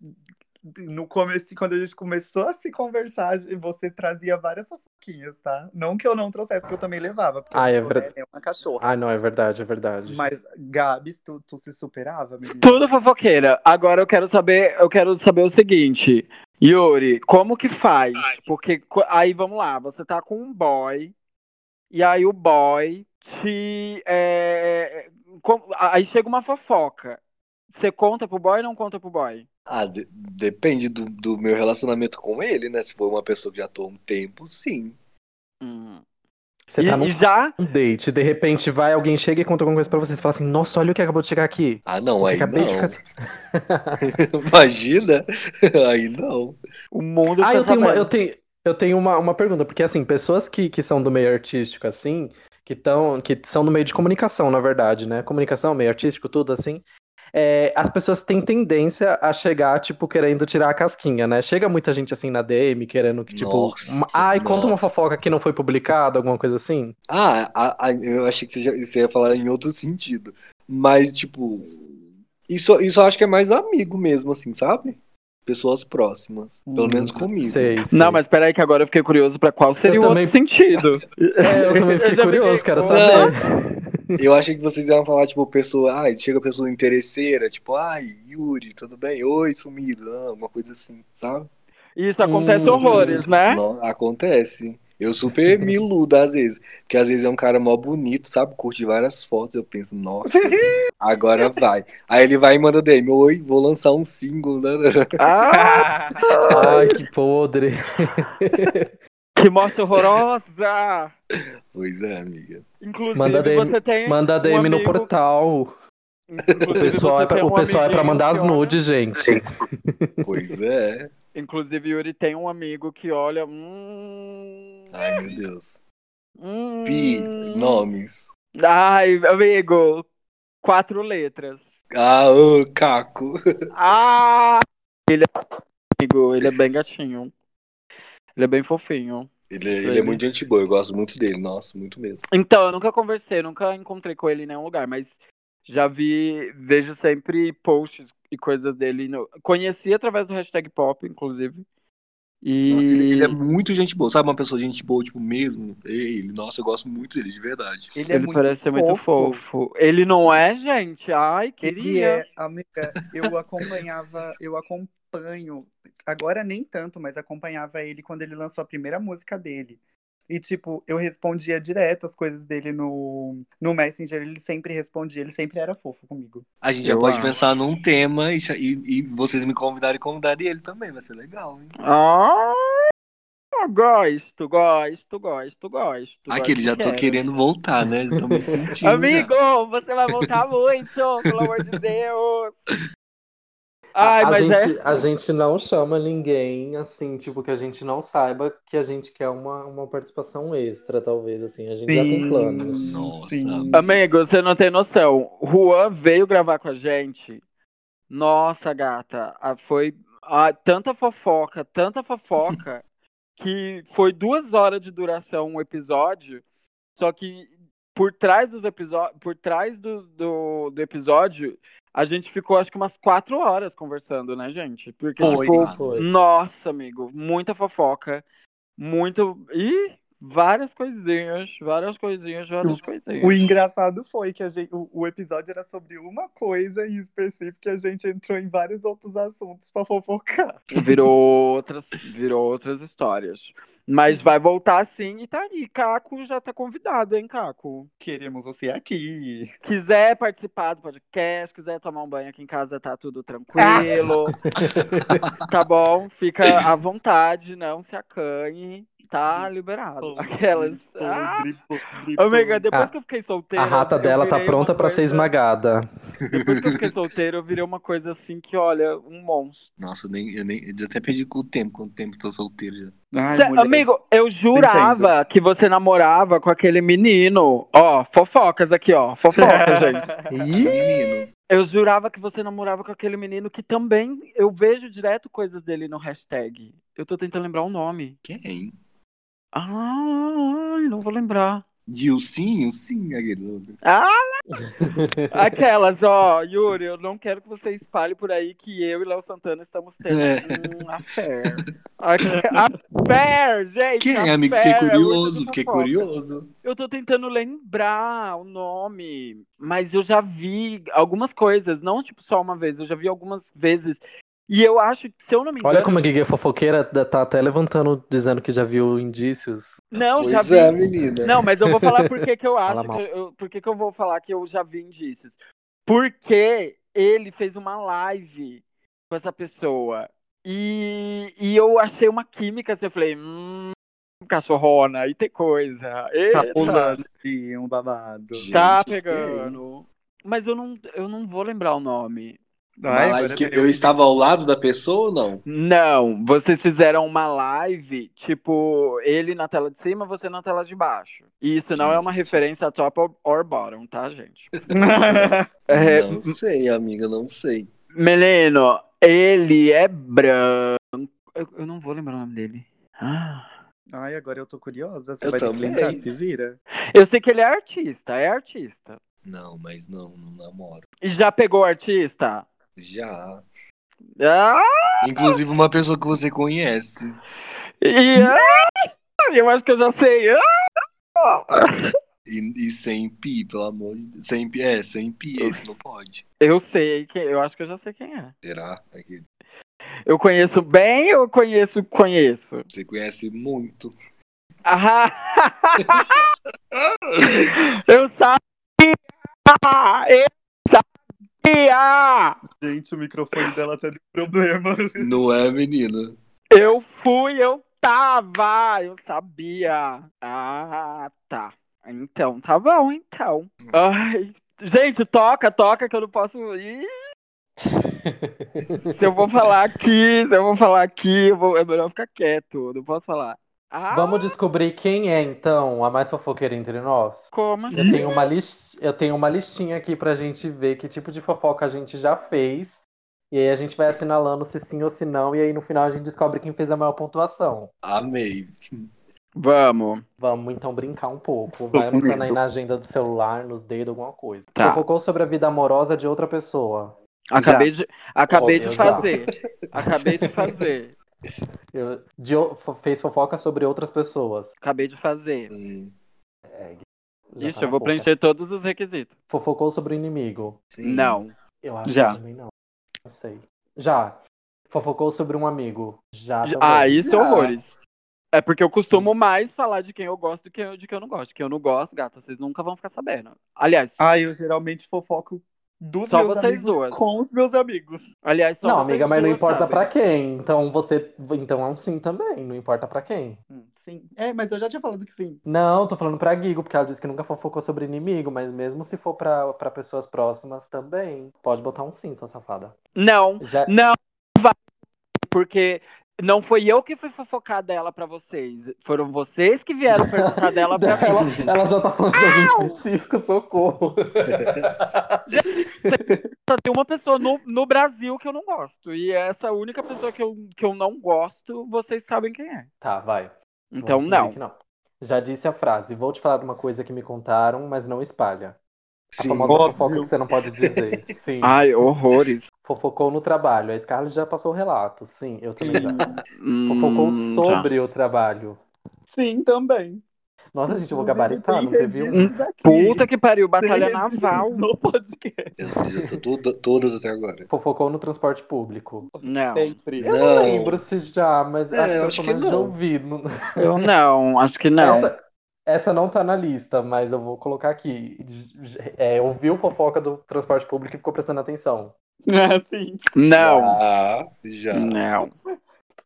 Speaker 1: No começo, quando a gente começou a se conversar, você trazia várias fofoquinhas, tá? Não que eu não trouxesse, porque eu também levava. Porque
Speaker 2: Ah, é verdade.
Speaker 1: né, uma cachorra.
Speaker 2: Ai, não, é verdade, é verdade.
Speaker 1: Mas, Gabs, tu, tu se superava, menina?
Speaker 3: Tudo fofoqueira. Agora eu quero saber, eu quero saber o seguinte, Yuri, como que faz? Porque aí vamos lá, você tá com um boy e aí o boy te é, com- aí chega uma fofoca. Você conta pro boy ou não conta pro boy?
Speaker 4: Ah, de- depende do, do meu relacionamento com ele, né? Se for uma pessoa que já tô há um tempo, sim.
Speaker 3: Hum.
Speaker 2: Você
Speaker 3: e,
Speaker 2: tá num
Speaker 3: e já
Speaker 2: date, de repente vai, alguém chega e conta alguma coisa pra vocês. Fala assim, nossa, olha o que acabou de chegar aqui.
Speaker 4: Ah, não,
Speaker 2: Eu
Speaker 4: aí
Speaker 2: acabei de
Speaker 4: não.
Speaker 2: ficar-
Speaker 4: Imagina? Aí não.
Speaker 3: o mundo
Speaker 2: Ah,
Speaker 3: tá
Speaker 2: eu tenho uma, eu tenho, eu tenho uma, uma pergunta, porque assim, pessoas que, que são do meio artístico, assim, que, tão, que são do meio de comunicação, na verdade, né? Comunicação, meio artístico, tudo assim. É, as pessoas têm tendência a chegar, tipo, querendo tirar a casquinha, né? Chega muita gente assim na DM, querendo que, tipo,
Speaker 4: Nossa,
Speaker 2: uma- ai, conta uma
Speaker 4: nossa.
Speaker 2: fofoca que não foi publicada, alguma coisa assim.
Speaker 4: Ah, a- a- eu achei que você, já, você ia falar em outro sentido. Mas, tipo, isso, isso eu acho que é mais amigo mesmo, assim, sabe? Pessoas próximas. Pelo
Speaker 1: Hum,
Speaker 4: menos comigo.
Speaker 2: Sei, sei.
Speaker 3: Não, mas peraí que agora eu fiquei curioso pra qual seria
Speaker 2: Eu
Speaker 3: o
Speaker 2: também-
Speaker 3: outro sentido.
Speaker 2: É, eu também fiquei
Speaker 3: já
Speaker 2: curioso, quero
Speaker 3: "Ô,
Speaker 2: saber.
Speaker 4: Eu achei que vocês iam falar, tipo, pessoa. Ai, chega pessoa interesseira, tipo, ai, Yuri, tudo bem? Oi, sumido. Ah, uma coisa assim, sabe?
Speaker 3: Isso acontece
Speaker 2: Hum,
Speaker 3: horrores, né?
Speaker 4: Não, acontece. Eu super me iludo às vezes. Porque às vezes é um cara mó bonito, sabe? Curte várias fotos. Eu penso, nossa, agora vai. Aí ele vai e manda DM, oi, vou lançar um single. Né?
Speaker 3: Ah,
Speaker 2: Ai, que podre.
Speaker 3: que morte horrorosa!
Speaker 4: Pois é, amiga.
Speaker 3: Inclusive,
Speaker 2: Manda DM,
Speaker 3: você tem
Speaker 2: manda
Speaker 3: um
Speaker 2: DM no
Speaker 3: amigo-
Speaker 2: portal. O
Speaker 3: Inclusive,
Speaker 2: pessoal,
Speaker 3: você
Speaker 2: é pra,
Speaker 3: tem
Speaker 2: o
Speaker 3: um
Speaker 2: pessoal é pra mandar as nudes, gente.
Speaker 4: Pois é.
Speaker 3: Inclusive, Yuri tem um amigo que olha. Hum,
Speaker 4: Ai, meu Deus.
Speaker 3: hum,
Speaker 4: Pi, nomes.
Speaker 3: Ai, amigo. Quatro letras.
Speaker 4: Ah, ô, Caco.
Speaker 3: Ah! Ele é amigo. Ele é bem gatinho. Ele é bem fofinho.
Speaker 4: Ele, é- ele é muito gente boa, eu gosto muito dele, nossa, muito mesmo.
Speaker 3: Então, eu nunca conversei, nunca encontrei com ele em nenhum lugar, mas já vi, vejo sempre posts e coisas dele. No... Conheci através do hashtag pop, inclusive. E
Speaker 4: Nossa, ele, ele é muito gente boa, sabe? Uma pessoa gente boa, tipo, mesmo. Ele, nossa, eu gosto muito dele, de verdade.
Speaker 1: Ele, é
Speaker 3: ele
Speaker 1: muito
Speaker 3: parece ser muito fofo. Ele não é, gente? Ai,
Speaker 1: Ele
Speaker 3: queria.
Speaker 1: é, amiga, eu acompanhava, eu acompanho, agora nem tanto, mas acompanhava ele quando ele lançou a primeira música dele. E, tipo, eu respondia direto as coisas dele no, no Messenger, ele sempre respondia, ele sempre era fofo comigo.
Speaker 4: A gente já
Speaker 3: Eu
Speaker 4: pode
Speaker 3: acho.
Speaker 4: pensar num tema e, e, e vocês me convidarem e convidarem ele também, vai ser legal, hein?
Speaker 3: Ah, gosto, gosto, gosto, gosto.
Speaker 4: Aquele,
Speaker 3: gosto,
Speaker 4: já tô
Speaker 3: quero.
Speaker 4: querendo voltar, né? Já tô me sentindo. já.
Speaker 3: Amigo, você vai voltar muito, pelo amor de Deus. Ai,
Speaker 2: a,
Speaker 3: mas
Speaker 2: gente,
Speaker 3: é.
Speaker 2: a gente não chama ninguém, assim, tipo, que a gente não saiba que a gente quer uma, uma participação extra, talvez, assim. A gente já tem planos.
Speaker 4: Nossa.
Speaker 1: Sim.
Speaker 3: Amigo, você não tem noção. Juan veio gravar com a gente. Nossa, gata, foi ah, tanta fofoca, tanta fofoca, que foi duas horas de duração um episódio. Só que por trás dos episódios, por trás do, do, do episódio, a gente ficou acho que umas quatro horas conversando, né, gente? Porque,
Speaker 1: Foi.
Speaker 3: tipo,
Speaker 2: Foi.
Speaker 3: nossa, amigo, muita fofoca, muito. Ih, várias coisinhas, várias coisinhas, várias coisinhas.
Speaker 1: O engraçado foi que a gente, o, o episódio era sobre uma coisa em específico e a gente entrou em vários outros assuntos pra fofocar.
Speaker 3: Virou outras, virou outras histórias. Mas vai voltar sim e tá aí. Caco já tá convidado, hein, Caco?
Speaker 1: Queremos você aqui.
Speaker 3: Quiser participar do podcast, quiser tomar um banho aqui em casa, tá tudo tranquilo. tá bom? Fica à vontade, não se acanhe. Tá liberado. Aquelas. Ah,
Speaker 1: Podre, podre,
Speaker 3: amiga, depois
Speaker 2: Ah,
Speaker 3: que eu fiquei solteira.
Speaker 2: A rata dela tá pronta
Speaker 3: uma
Speaker 2: pra ser esmagada.
Speaker 3: Depois que eu fiquei solteira, eu virei uma coisa assim que, olha, um monstro.
Speaker 4: Nossa, eu, nem, eu, nem, eu até perdi o tempo, quanto tempo que tô solteiro já.
Speaker 1: Ai,
Speaker 3: Cê- amigo, eu jurava que você namorava com aquele menino. Ó, fofocas aqui, ó. Fofoca, gente.
Speaker 2: Ih,
Speaker 4: Menino.
Speaker 3: Eu jurava que você namorava com aquele menino que também eu vejo direto coisas dele no hashtag. Eu tô tentando lembrar o nome.
Speaker 4: Quem?
Speaker 3: Ai, não vou lembrar.
Speaker 4: Dilcinho? Sim, aquele.
Speaker 3: Ah! Aquelas, ó, Yuri, eu não quero que você espalhe por aí que eu e Léo Santana estamos tendo
Speaker 4: É.
Speaker 3: um affair. Affair, gente!
Speaker 4: Quem, amigo? Fiquei
Speaker 3: affair, é urso
Speaker 4: curioso,
Speaker 3: de
Speaker 4: fiquei
Speaker 3: fofoca.
Speaker 4: curioso.
Speaker 3: Eu tô tentando lembrar o nome, mas eu já vi algumas coisas, não tipo só uma vez, eu já vi algumas vezes. E eu acho que, se eu não me engano.
Speaker 2: olha como a Guigui é fofoqueira, tá até levantando, dizendo que já viu indícios.
Speaker 3: Não, já
Speaker 4: Pois
Speaker 3: vi.
Speaker 4: é, menina.
Speaker 3: Não, mas eu vou falar por que eu acho que eu, por que eu vou falar que eu já vi indícios. Porque ele fez uma live com essa pessoa. E, e eu achei uma química, assim, eu falei, hum, cachorrona, aí tem coisa.
Speaker 1: Tá
Speaker 3: Eita,
Speaker 1: pulando aqui, um babado.
Speaker 3: tá
Speaker 4: Gente,
Speaker 3: pegando. Mas eu não, eu não vou lembrar o nome.
Speaker 1: Ai,
Speaker 4: live que
Speaker 1: eu-
Speaker 4: estava ao lado da pessoa ou não?
Speaker 3: Não, vocês fizeram uma live, tipo, ele na tela de cima, você na tela de baixo. E isso não é uma referência a top or- bottom, tá, gente? É,
Speaker 4: Não sei, amiga, não sei.
Speaker 3: Menino, ele é branco. Eu, eu não vou lembrar o nome dele. Ah.
Speaker 1: Ai, agora eu tô curiosa. Você
Speaker 4: Eu
Speaker 1: vai
Speaker 4: também.
Speaker 1: lembrar, se vira.
Speaker 3: Eu sei que ele é artista, é artista.
Speaker 4: Não, mas não, não namoro.
Speaker 3: E já pegou artista?
Speaker 4: Já.
Speaker 3: Ah,
Speaker 4: Inclusive uma pessoa que você conhece.
Speaker 3: e, ah, eu acho que eu já sei.
Speaker 4: E, e sem pi, pelo amor de Deus. Sem pi, é, sem pi, esse não pode.
Speaker 3: Eu sei, eu acho que eu já sei quem é.
Speaker 4: Será? Aquele-
Speaker 3: Eu conheço bem ou conheço, conheço?
Speaker 4: Você conhece muito.
Speaker 3: Ah, eu sabia! Eu!
Speaker 1: Gente, o microfone dela tá de problema.
Speaker 4: Não é, menino?
Speaker 3: Eu fui, eu tava! Eu sabia! Ah, tá. Então, tá bom, então. Ai, gente, toca, toca que eu não posso ir. Se eu vou falar aqui, se eu vou falar aqui, eu vou- é melhor ficar quieto. eu Não posso falar. Ah,
Speaker 2: Vamos descobrir quem é, então, a mais fofoqueira entre nós?
Speaker 3: como?
Speaker 2: Eu tenho, uma list... eu tenho uma listinha aqui pra gente ver que tipo de fofoca a gente já fez E aí a gente vai assinalando se sim ou se não, e aí no final a gente descobre quem fez a maior pontuação.
Speaker 4: Amei.
Speaker 3: Vamos.
Speaker 2: Vamos então brincar um pouco. Vai anotando aí na agenda do celular, nos dedos, alguma coisa.
Speaker 3: Tá.
Speaker 2: Fofocou sobre a vida amorosa de outra pessoa.
Speaker 3: Acabei de, acabei de
Speaker 2: Óbvio, já.
Speaker 3: fazer. Acabei de fazer.
Speaker 2: Eu- de fez fofoca sobre outras pessoas.
Speaker 3: Acabei de fazer.
Speaker 4: Hum,
Speaker 2: Já
Speaker 3: Ixi,
Speaker 2: tá
Speaker 3: eu vou
Speaker 2: boca.
Speaker 3: preencher todos os requisitos.
Speaker 2: Fofocou sobre o inimigo.
Speaker 4: sim.
Speaker 3: Não.
Speaker 2: Eu acho
Speaker 1: Já.
Speaker 2: que também não. Não sei. Já. Fofocou sobre um amigo. Já também.
Speaker 3: Ah, isso
Speaker 4: Já.
Speaker 3: horrores. É porque eu costumo mais falar de quem eu gosto do que eu- de quem eu não gosto. Quem eu não gosto, gata, vocês nunca vão ficar sabendo. Aliás,
Speaker 1: Ah, eu geralmente fofoco dos
Speaker 3: Só
Speaker 1: meus
Speaker 3: vocês
Speaker 1: amigos
Speaker 3: duas.
Speaker 1: com os meus amigos.
Speaker 3: aliás, só
Speaker 2: Não, amiga, mas não importa
Speaker 3: sabem.
Speaker 2: pra quem. Então você. Então é um sim também. Não importa pra quem.
Speaker 1: Hum, sim. É, mas eu já tinha falado que sim.
Speaker 2: Não, tô falando pra Gigo, porque ela disse que nunca fofocou sobre inimigo, mas mesmo se for pra, pra pessoas próximas também, pode botar um sim, sua safada.
Speaker 3: Não,
Speaker 2: Já...
Speaker 3: não vai. Porque não foi eu que fui fofocar dela pra vocês. Foram vocês que vieram perguntar dela pra
Speaker 2: ela,
Speaker 3: mim.
Speaker 2: ela já tá falando de alguém específico, socorro.
Speaker 3: Só tem uma pessoa no, no Brasil que eu não gosto. E essa única pessoa que eu, que eu não gosto, vocês sabem quem é.
Speaker 2: Tá, vai.
Speaker 3: Então, não.
Speaker 2: que Já disse a frase, vou te falar de uma coisa que me contaram, mas não espalha. A
Speaker 4: Sim.
Speaker 2: famosa
Speaker 1: Óbvio.
Speaker 2: fofoca que você não pode dizer. Sim.
Speaker 3: Ai, horrores.
Speaker 2: Fofocou no trabalho. A Scarlett já passou o relato. Sim, eu também já.
Speaker 3: Hum,
Speaker 2: Fofocou
Speaker 3: tá.
Speaker 2: sobre o trabalho.
Speaker 1: Sim, também.
Speaker 2: Nossa, gente, eu vou gabaritar, não teve um.
Speaker 3: Puta que pariu, batalha naval.
Speaker 1: No podcast.
Speaker 4: Eu tudo, todas até agora.
Speaker 2: Fofocou no transporte público.
Speaker 3: Não,
Speaker 1: Sempre.
Speaker 2: Eu não
Speaker 4: Não.
Speaker 2: lembro se já, mas
Speaker 4: É,
Speaker 2: acho que
Speaker 4: eu
Speaker 2: eu
Speaker 4: acho que
Speaker 2: já
Speaker 4: não.
Speaker 2: ouvi.
Speaker 3: Eu não, acho que não.
Speaker 2: Essa, essa não tá na lista, mas eu vou colocar aqui. É, ouviu fofoca do transporte público e ficou prestando atenção.
Speaker 1: Sim.
Speaker 3: Não,
Speaker 4: Já, já.
Speaker 3: não,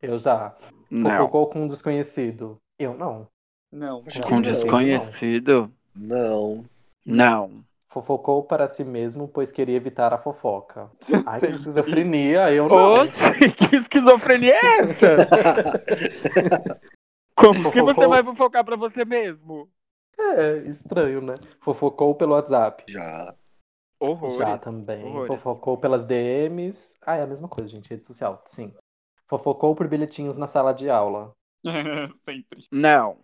Speaker 2: Eu já.
Speaker 3: não.
Speaker 2: Fofocou com um desconhecido. Eu não.
Speaker 1: Não.
Speaker 3: Com
Speaker 2: não.
Speaker 3: desconhecido?
Speaker 4: Não.
Speaker 3: Não.
Speaker 2: Fofocou para si mesmo, pois queria evitar a fofoca. Ai, que esquizofrenia, eu não.
Speaker 3: Oxe, que esquizofrenia é essa? Como que você vai fofocar pra você mesmo?
Speaker 2: É, estranho, né? Fofocou pelo WhatsApp.
Speaker 4: Já.
Speaker 3: Horror.
Speaker 2: Já também.
Speaker 3: Horrores.
Speaker 2: Fofocou pelas DMs. Ah, é a mesma coisa, gente. Rede social, sim. Fofocou por bilhetinhos na sala de aula.
Speaker 1: Sempre.
Speaker 3: Não.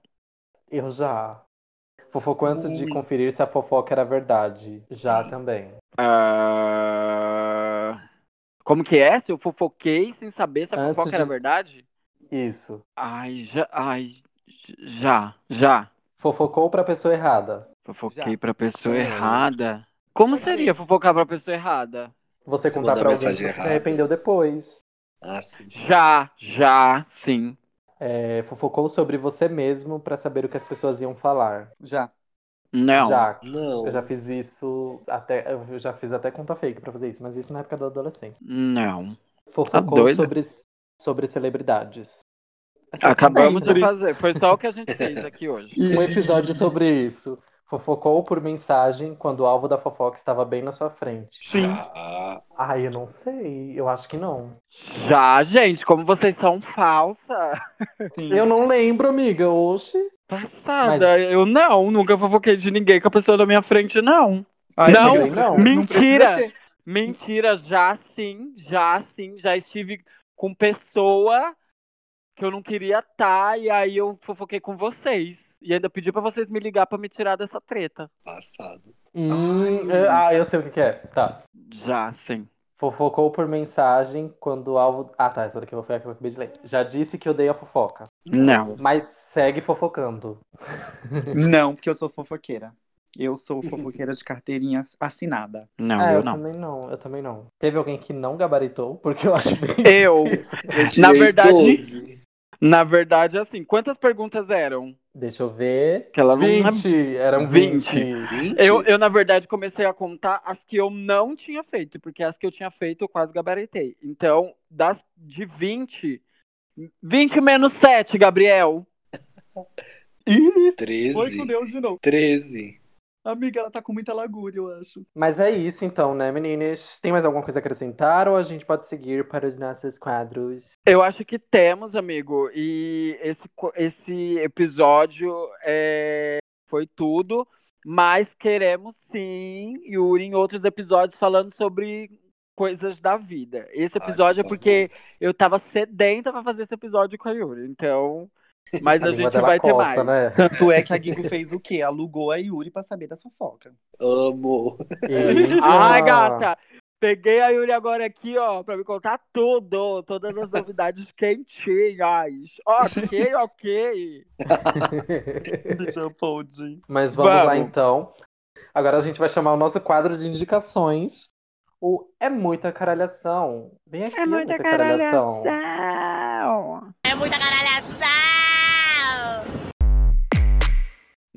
Speaker 2: Eu já. Fofocou antes de
Speaker 1: Ui.
Speaker 2: conferir se a fofoca era verdade. Já também.
Speaker 3: Ah, Como que é? Se eu fofoquei sem saber se a
Speaker 2: Antes
Speaker 3: fofoca era
Speaker 2: de-
Speaker 3: verdade?
Speaker 2: Isso.
Speaker 3: Ai, já. Ai, já. Já.
Speaker 2: Fofocou pra pessoa errada.
Speaker 3: Fofoquei
Speaker 1: Já.
Speaker 3: pra pessoa
Speaker 4: Ah.
Speaker 3: errada. Como seria fofocar pra pessoa errada?
Speaker 2: Você contar pra alguém que você se arrependeu depois.
Speaker 4: Ah, sim.
Speaker 3: Já, já, sim.
Speaker 2: É, fofocou sobre você mesmo pra saber o que as pessoas iam falar.
Speaker 1: Já.
Speaker 3: Não.
Speaker 2: Já.
Speaker 4: Não.
Speaker 2: Eu já fiz isso até. Eu já fiz até conta fake pra fazer isso, mas isso na época da adolescência.
Speaker 3: Não.
Speaker 2: Fofocou
Speaker 3: doida?
Speaker 2: sobre, sobre celebridades. Essa
Speaker 3: Acabamos de fazer. Foi só o que a gente fez aqui hoje.
Speaker 2: Um episódio sobre isso. Fofocou por mensagem quando o alvo da fofoca estava bem na sua frente.
Speaker 1: Sim.
Speaker 4: Já.
Speaker 2: Ai, eu não sei. Eu acho que não.
Speaker 3: Já, gente, como vocês são falsa.
Speaker 1: Sim.
Speaker 2: Eu não lembro, amiga. Oxe.
Speaker 3: Passada.
Speaker 2: Mas-
Speaker 3: Eu não, nunca fofoquei de ninguém com a pessoa da minha frente, não.
Speaker 1: Ai,
Speaker 3: Não,
Speaker 2: não.
Speaker 1: precisa
Speaker 3: Mentira.
Speaker 1: ser.
Speaker 3: Mentira, já sim, já sim. Já estive com pessoa que eu não queria estar e aí eu fofoquei com vocês. E ainda pedi pra vocês me ligar pra me tirar dessa treta.
Speaker 4: Passado.
Speaker 2: Hum, é- ah, eu sei o que, que é. Tá.
Speaker 3: Já, sim.
Speaker 2: Fofocou por mensagem quando o alvo. Ah, tá. Essa daqui foi a que eu acabei de ler. Já disse que odeia fofoca.
Speaker 3: Não.
Speaker 2: Mas segue fofocando.
Speaker 1: Não, porque eu sou fofoqueira. Eu sou fofoqueira de carteirinha assinada.
Speaker 3: Não,
Speaker 2: ah, eu,
Speaker 3: eu não.
Speaker 2: também não. Eu também não. Teve alguém que não gabaritou, porque eu acho bem.
Speaker 3: Eu.
Speaker 4: Eu
Speaker 3: Na verdade-
Speaker 4: 12.
Speaker 3: Na verdade, assim, quantas perguntas eram?
Speaker 2: Deixa eu ver.
Speaker 3: Que ela não
Speaker 2: 20. Eram
Speaker 3: 20.
Speaker 2: 20.
Speaker 4: 20?
Speaker 3: Eu, eu, na verdade, comecei a contar as que eu não tinha feito, porque as que eu tinha feito eu quase gabaritei. Então, das de 20, 20 menos 7, Gabriel.
Speaker 1: Ih, foi
Speaker 4: 13.
Speaker 1: com Deus de novo.
Speaker 4: 13.
Speaker 1: Amiga, ela tá com muita lagúria, eu acho.
Speaker 2: Mas é isso então, né, meninas? Tem mais alguma coisa a acrescentar ou a gente pode seguir para os nossos quadros?
Speaker 3: Eu acho que temos, amigo, e esse, esse episódio é, foi tudo, mas queremos sim, Yuri, em outros episódios falando sobre coisas da vida. Esse
Speaker 4: Ai,
Speaker 3: episódio
Speaker 4: por
Speaker 3: é porque eu tava sedenta pra fazer esse episódio com a Yuri. Então. Mas a,
Speaker 2: língua
Speaker 3: gente vai ter
Speaker 2: coça,
Speaker 3: mais.
Speaker 2: né?
Speaker 1: Tanto é que a Guigo fez o quê? Alugou a Yuri pra saber da fofoca.
Speaker 4: Amo.
Speaker 3: Ai, gata! Peguei a Yuri agora aqui, ó, pra me contar tudo, todas as novidades quentinhas. Ok, ok.
Speaker 2: Mas vamos, lá
Speaker 3: Vamos.
Speaker 2: então. Agora a gente vai chamar o nosso quadro de indicações. O É Muita Caralhação. Vem aqui,
Speaker 3: É muita
Speaker 2: caralhação.
Speaker 3: caralhação.
Speaker 5: É muita caralhação!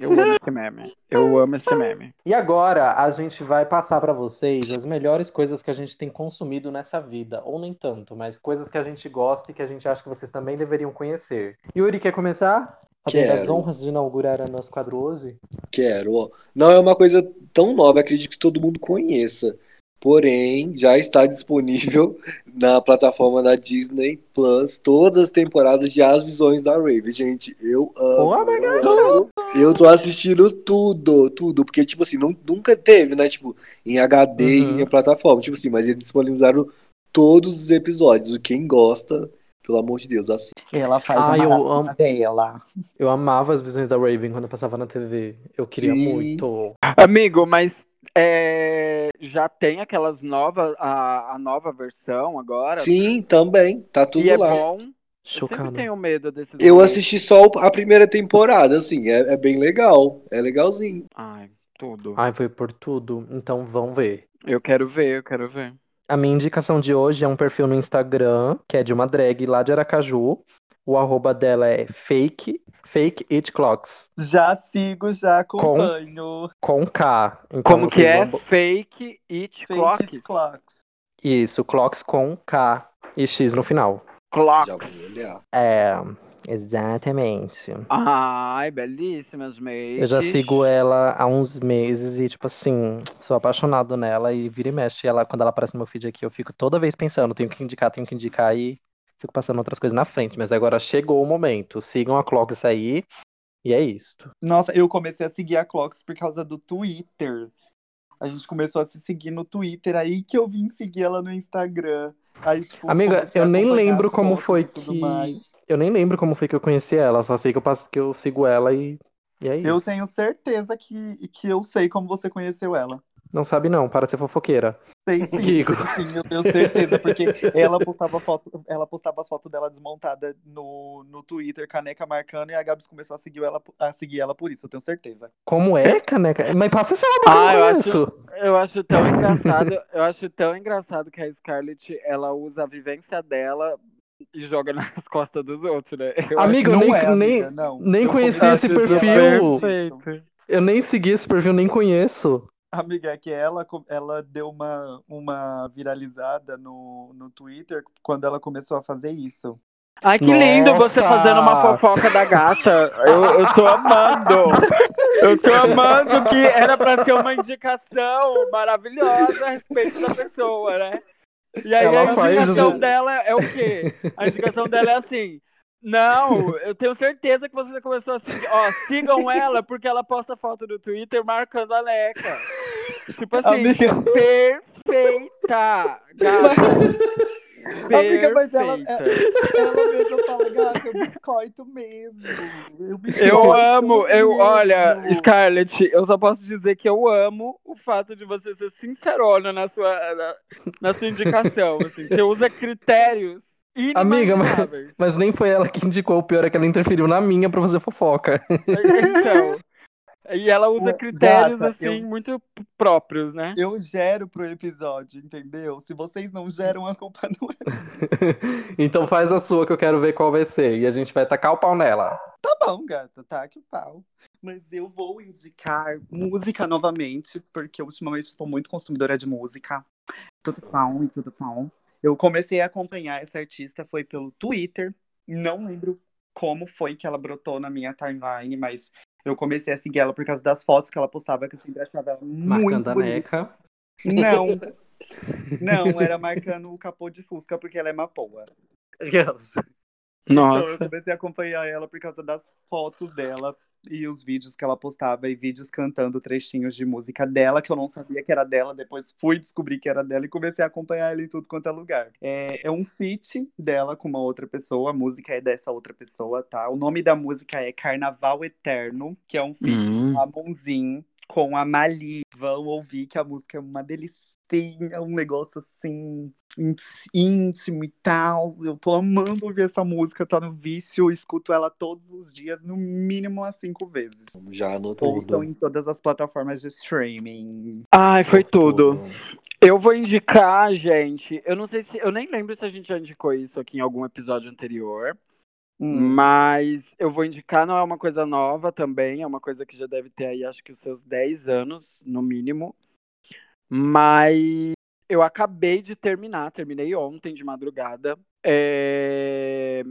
Speaker 3: Eu amo esse meme. Eu amo esse meme.
Speaker 2: E agora a gente vai passar pra vocês as melhores coisas que a gente tem consumido nessa vida. Ou nem tanto, mas coisas que a gente gosta e que a gente acha que vocês também deveriam conhecer. Yuri, quer começar? Fazendo as honras de inaugurar o nosso quadro hoje?
Speaker 4: Quero, ó. Não é uma coisa tão nova, acredito que todo mundo conheça. Porém, já está disponível na plataforma da Disney Plus todas as temporadas de As Visões da Raven. Gente, eu amo.
Speaker 2: Oh my God.
Speaker 4: eu amo. Eu tô assistindo tudo, tudo. Porque, tipo assim, não- nunca teve, né? Tipo, em HD
Speaker 2: Uhum.
Speaker 4: e em plataforma. Tipo assim, mas eles disponibilizaram todos os episódios. Quem gosta, pelo amor de Deus, assim.
Speaker 1: Ela faz
Speaker 2: Ai,
Speaker 1: a
Speaker 2: eu amo.
Speaker 1: dela.
Speaker 2: Eu amava as visões da Raven quando eu passava na TV. Eu queria
Speaker 4: Sim.
Speaker 2: muito.
Speaker 3: Amigo, mas é, já tem aquelas novas, a, a nova versão agora.
Speaker 4: Sim, também. Tá tudo
Speaker 3: E é
Speaker 4: lá.
Speaker 3: bom. Eu
Speaker 2: Chocado.
Speaker 3: sempre tenho medo desses.
Speaker 4: Eu
Speaker 3: remakes.
Speaker 4: assisti só a primeira temporada, assim, é, é bem legal. É legalzinho.
Speaker 3: Ai, tudo.
Speaker 2: Ai, foi por tudo. Então vamos ver.
Speaker 3: Eu quero ver, eu quero ver.
Speaker 2: A minha indicação de hoje é um perfil no Instagram, que é de uma drag lá de Aracaju. O arroba dela é fake, fake it clocks,
Speaker 1: Já sigo, já acompanho.
Speaker 2: com K. Então
Speaker 3: Como que é?
Speaker 2: vão-
Speaker 3: Fake It
Speaker 1: Fake
Speaker 3: Clock?
Speaker 1: it clocks.
Speaker 2: Isso, clocks com K e X no final.
Speaker 3: Clock.
Speaker 4: Já vou olhar.
Speaker 2: É, exatamente.
Speaker 3: Ai, belíssimas makes.
Speaker 2: Eu já sigo ela há uns meses e, tipo assim, sou apaixonado nela e vira e mexe. Ela, quando ela aparece no meu feed aqui, eu fico toda vez pensando, tenho que indicar, tenho que indicar e fico passando outras coisas na frente. Mas agora chegou o momento. Sigam a Clocks aí. E é isto.
Speaker 1: Nossa, eu comecei a seguir a Clocks por causa do Twitter. A gente começou a se seguir no Twitter, aí que eu vim seguir ela no Instagram. Aí, tipo,
Speaker 2: Amiga, eu nem lembro como foi que.
Speaker 1: mais.
Speaker 2: Eu nem lembro como foi que eu conheci ela, só sei que eu, passo, que eu sigo ela e, e é isso.
Speaker 1: Eu tenho certeza que, que eu sei como você conheceu ela.
Speaker 2: Não sabe não, para de ser fofoqueira.
Speaker 1: Sim,
Speaker 2: Digo.
Speaker 1: sim, eu tenho certeza, porque ela postava foto, ela postava as fotos dela desmontada no, no Twitter, caneca marcando, e a Gabs começou a seguir ela, a seguir ela por isso, eu tenho certeza.
Speaker 2: Como é, caneca? Mas passa essa
Speaker 3: Ah, eu acho-. Eu acho tão engraçado, eu acho tão engraçado que a Scarlett, ela usa a vivência dela e joga nas costas dos outros, né? Eu
Speaker 1: não
Speaker 2: nem,
Speaker 1: é,
Speaker 2: nem,
Speaker 1: amiga,
Speaker 2: nem
Speaker 1: Eu
Speaker 2: conheci esse perfil.
Speaker 3: Perfeito.
Speaker 2: Eu nem segui esse perfil, nem conheço.
Speaker 1: Amiga, é que ela, ela deu uma, uma viralizada no, no Twitter quando ela começou a fazer isso.
Speaker 3: Ai, que lindo você
Speaker 2: Nossa!
Speaker 3: fazendo uma fofoca da gata. Eu, eu tô amando. Eu tô amando que era pra ser uma indicação maravilhosa a respeito da pessoa, né? E aí
Speaker 2: Ela
Speaker 3: a
Speaker 2: faz-
Speaker 3: indicação dela é o quê? A indicação dela é assim. Não, eu tenho certeza que você começou a seguir. Ó, sigam ela porque ela posta foto no Twitter marcando a Leca. Tipo assim,
Speaker 1: Amiga.
Speaker 3: perfeita! Gata.
Speaker 1: Amiga, mas ela-
Speaker 3: Perfeita.
Speaker 1: Ela mesma fala, gata, eu biscoito mesmo. Eu, biscoito
Speaker 3: Eu amo, eu,
Speaker 1: mesmo."
Speaker 3: olha, Scarlett, eu só posso dizer que eu amo o fato de você ser sincerona na sua, na, na sua indicação. Assim, você usa critérios
Speaker 2: Amiga, mas-. Mas nem foi ela que indicou, o pior é que ela interferiu na minha pra fazer fofoca.
Speaker 3: Então, e ela usa critérios
Speaker 1: gata,
Speaker 3: assim
Speaker 1: eu-
Speaker 3: muito próprios, né?
Speaker 1: Eu gero pro episódio, entendeu? Se vocês não geram, a culpa não é.
Speaker 2: então faz a sua que eu quero ver qual vai ser. E a gente vai tacar o pau nela.
Speaker 1: Tá bom, gata, tá que o pau. Mas eu vou indicar música novamente, porque ultimamente estou muito consumidora de música. Tudo pau e tudo pau. Eu comecei a acompanhar essa artista, foi pelo Twitter. Não lembro como foi que ela brotou na minha timeline, mas eu comecei a seguir ela por causa das fotos que ela postava, que eu sempre achava ela muito
Speaker 2: Marcando a
Speaker 1: bonita.
Speaker 2: neca.
Speaker 1: Não. Não, era marcando o capô de Fusca, porque ela é mapoa. Então eu
Speaker 3: Nossa.
Speaker 1: comecei a acompanhar ela por causa das fotos dela e os vídeos que ela postava e vídeos cantando trechinhos de música dela, que eu não sabia que era dela, depois fui descobrir que era dela e comecei a acompanhar ela em tudo quanto é lugar. É, é um feat dela com uma outra pessoa, a música é dessa outra pessoa, tá? O nome da música é Carnaval Eterno, que é um feat
Speaker 3: Hum.
Speaker 1: com a Monzin com a Mali. Vão ouvir que a música é uma delícia, é um negócio assim íntimo e tal. Eu tô amando ouvir essa música, tá no vício, eu escuto ela todos os dias, no mínimo umas cinco vezes.
Speaker 4: Já anotou.
Speaker 1: Ouçam em todas as plataformas de streaming.
Speaker 3: Ai, foi tudo. Eu vou indicar, gente. Eu não sei se. Eu nem lembro se a gente já indicou isso aqui em algum episódio anterior.
Speaker 1: Hum.
Speaker 3: Mas eu vou indicar, não é uma coisa nova também, é uma coisa que já deve ter aí, acho que os seus 10 anos, no mínimo. Mas eu acabei de terminar, terminei ontem de madrugada, é,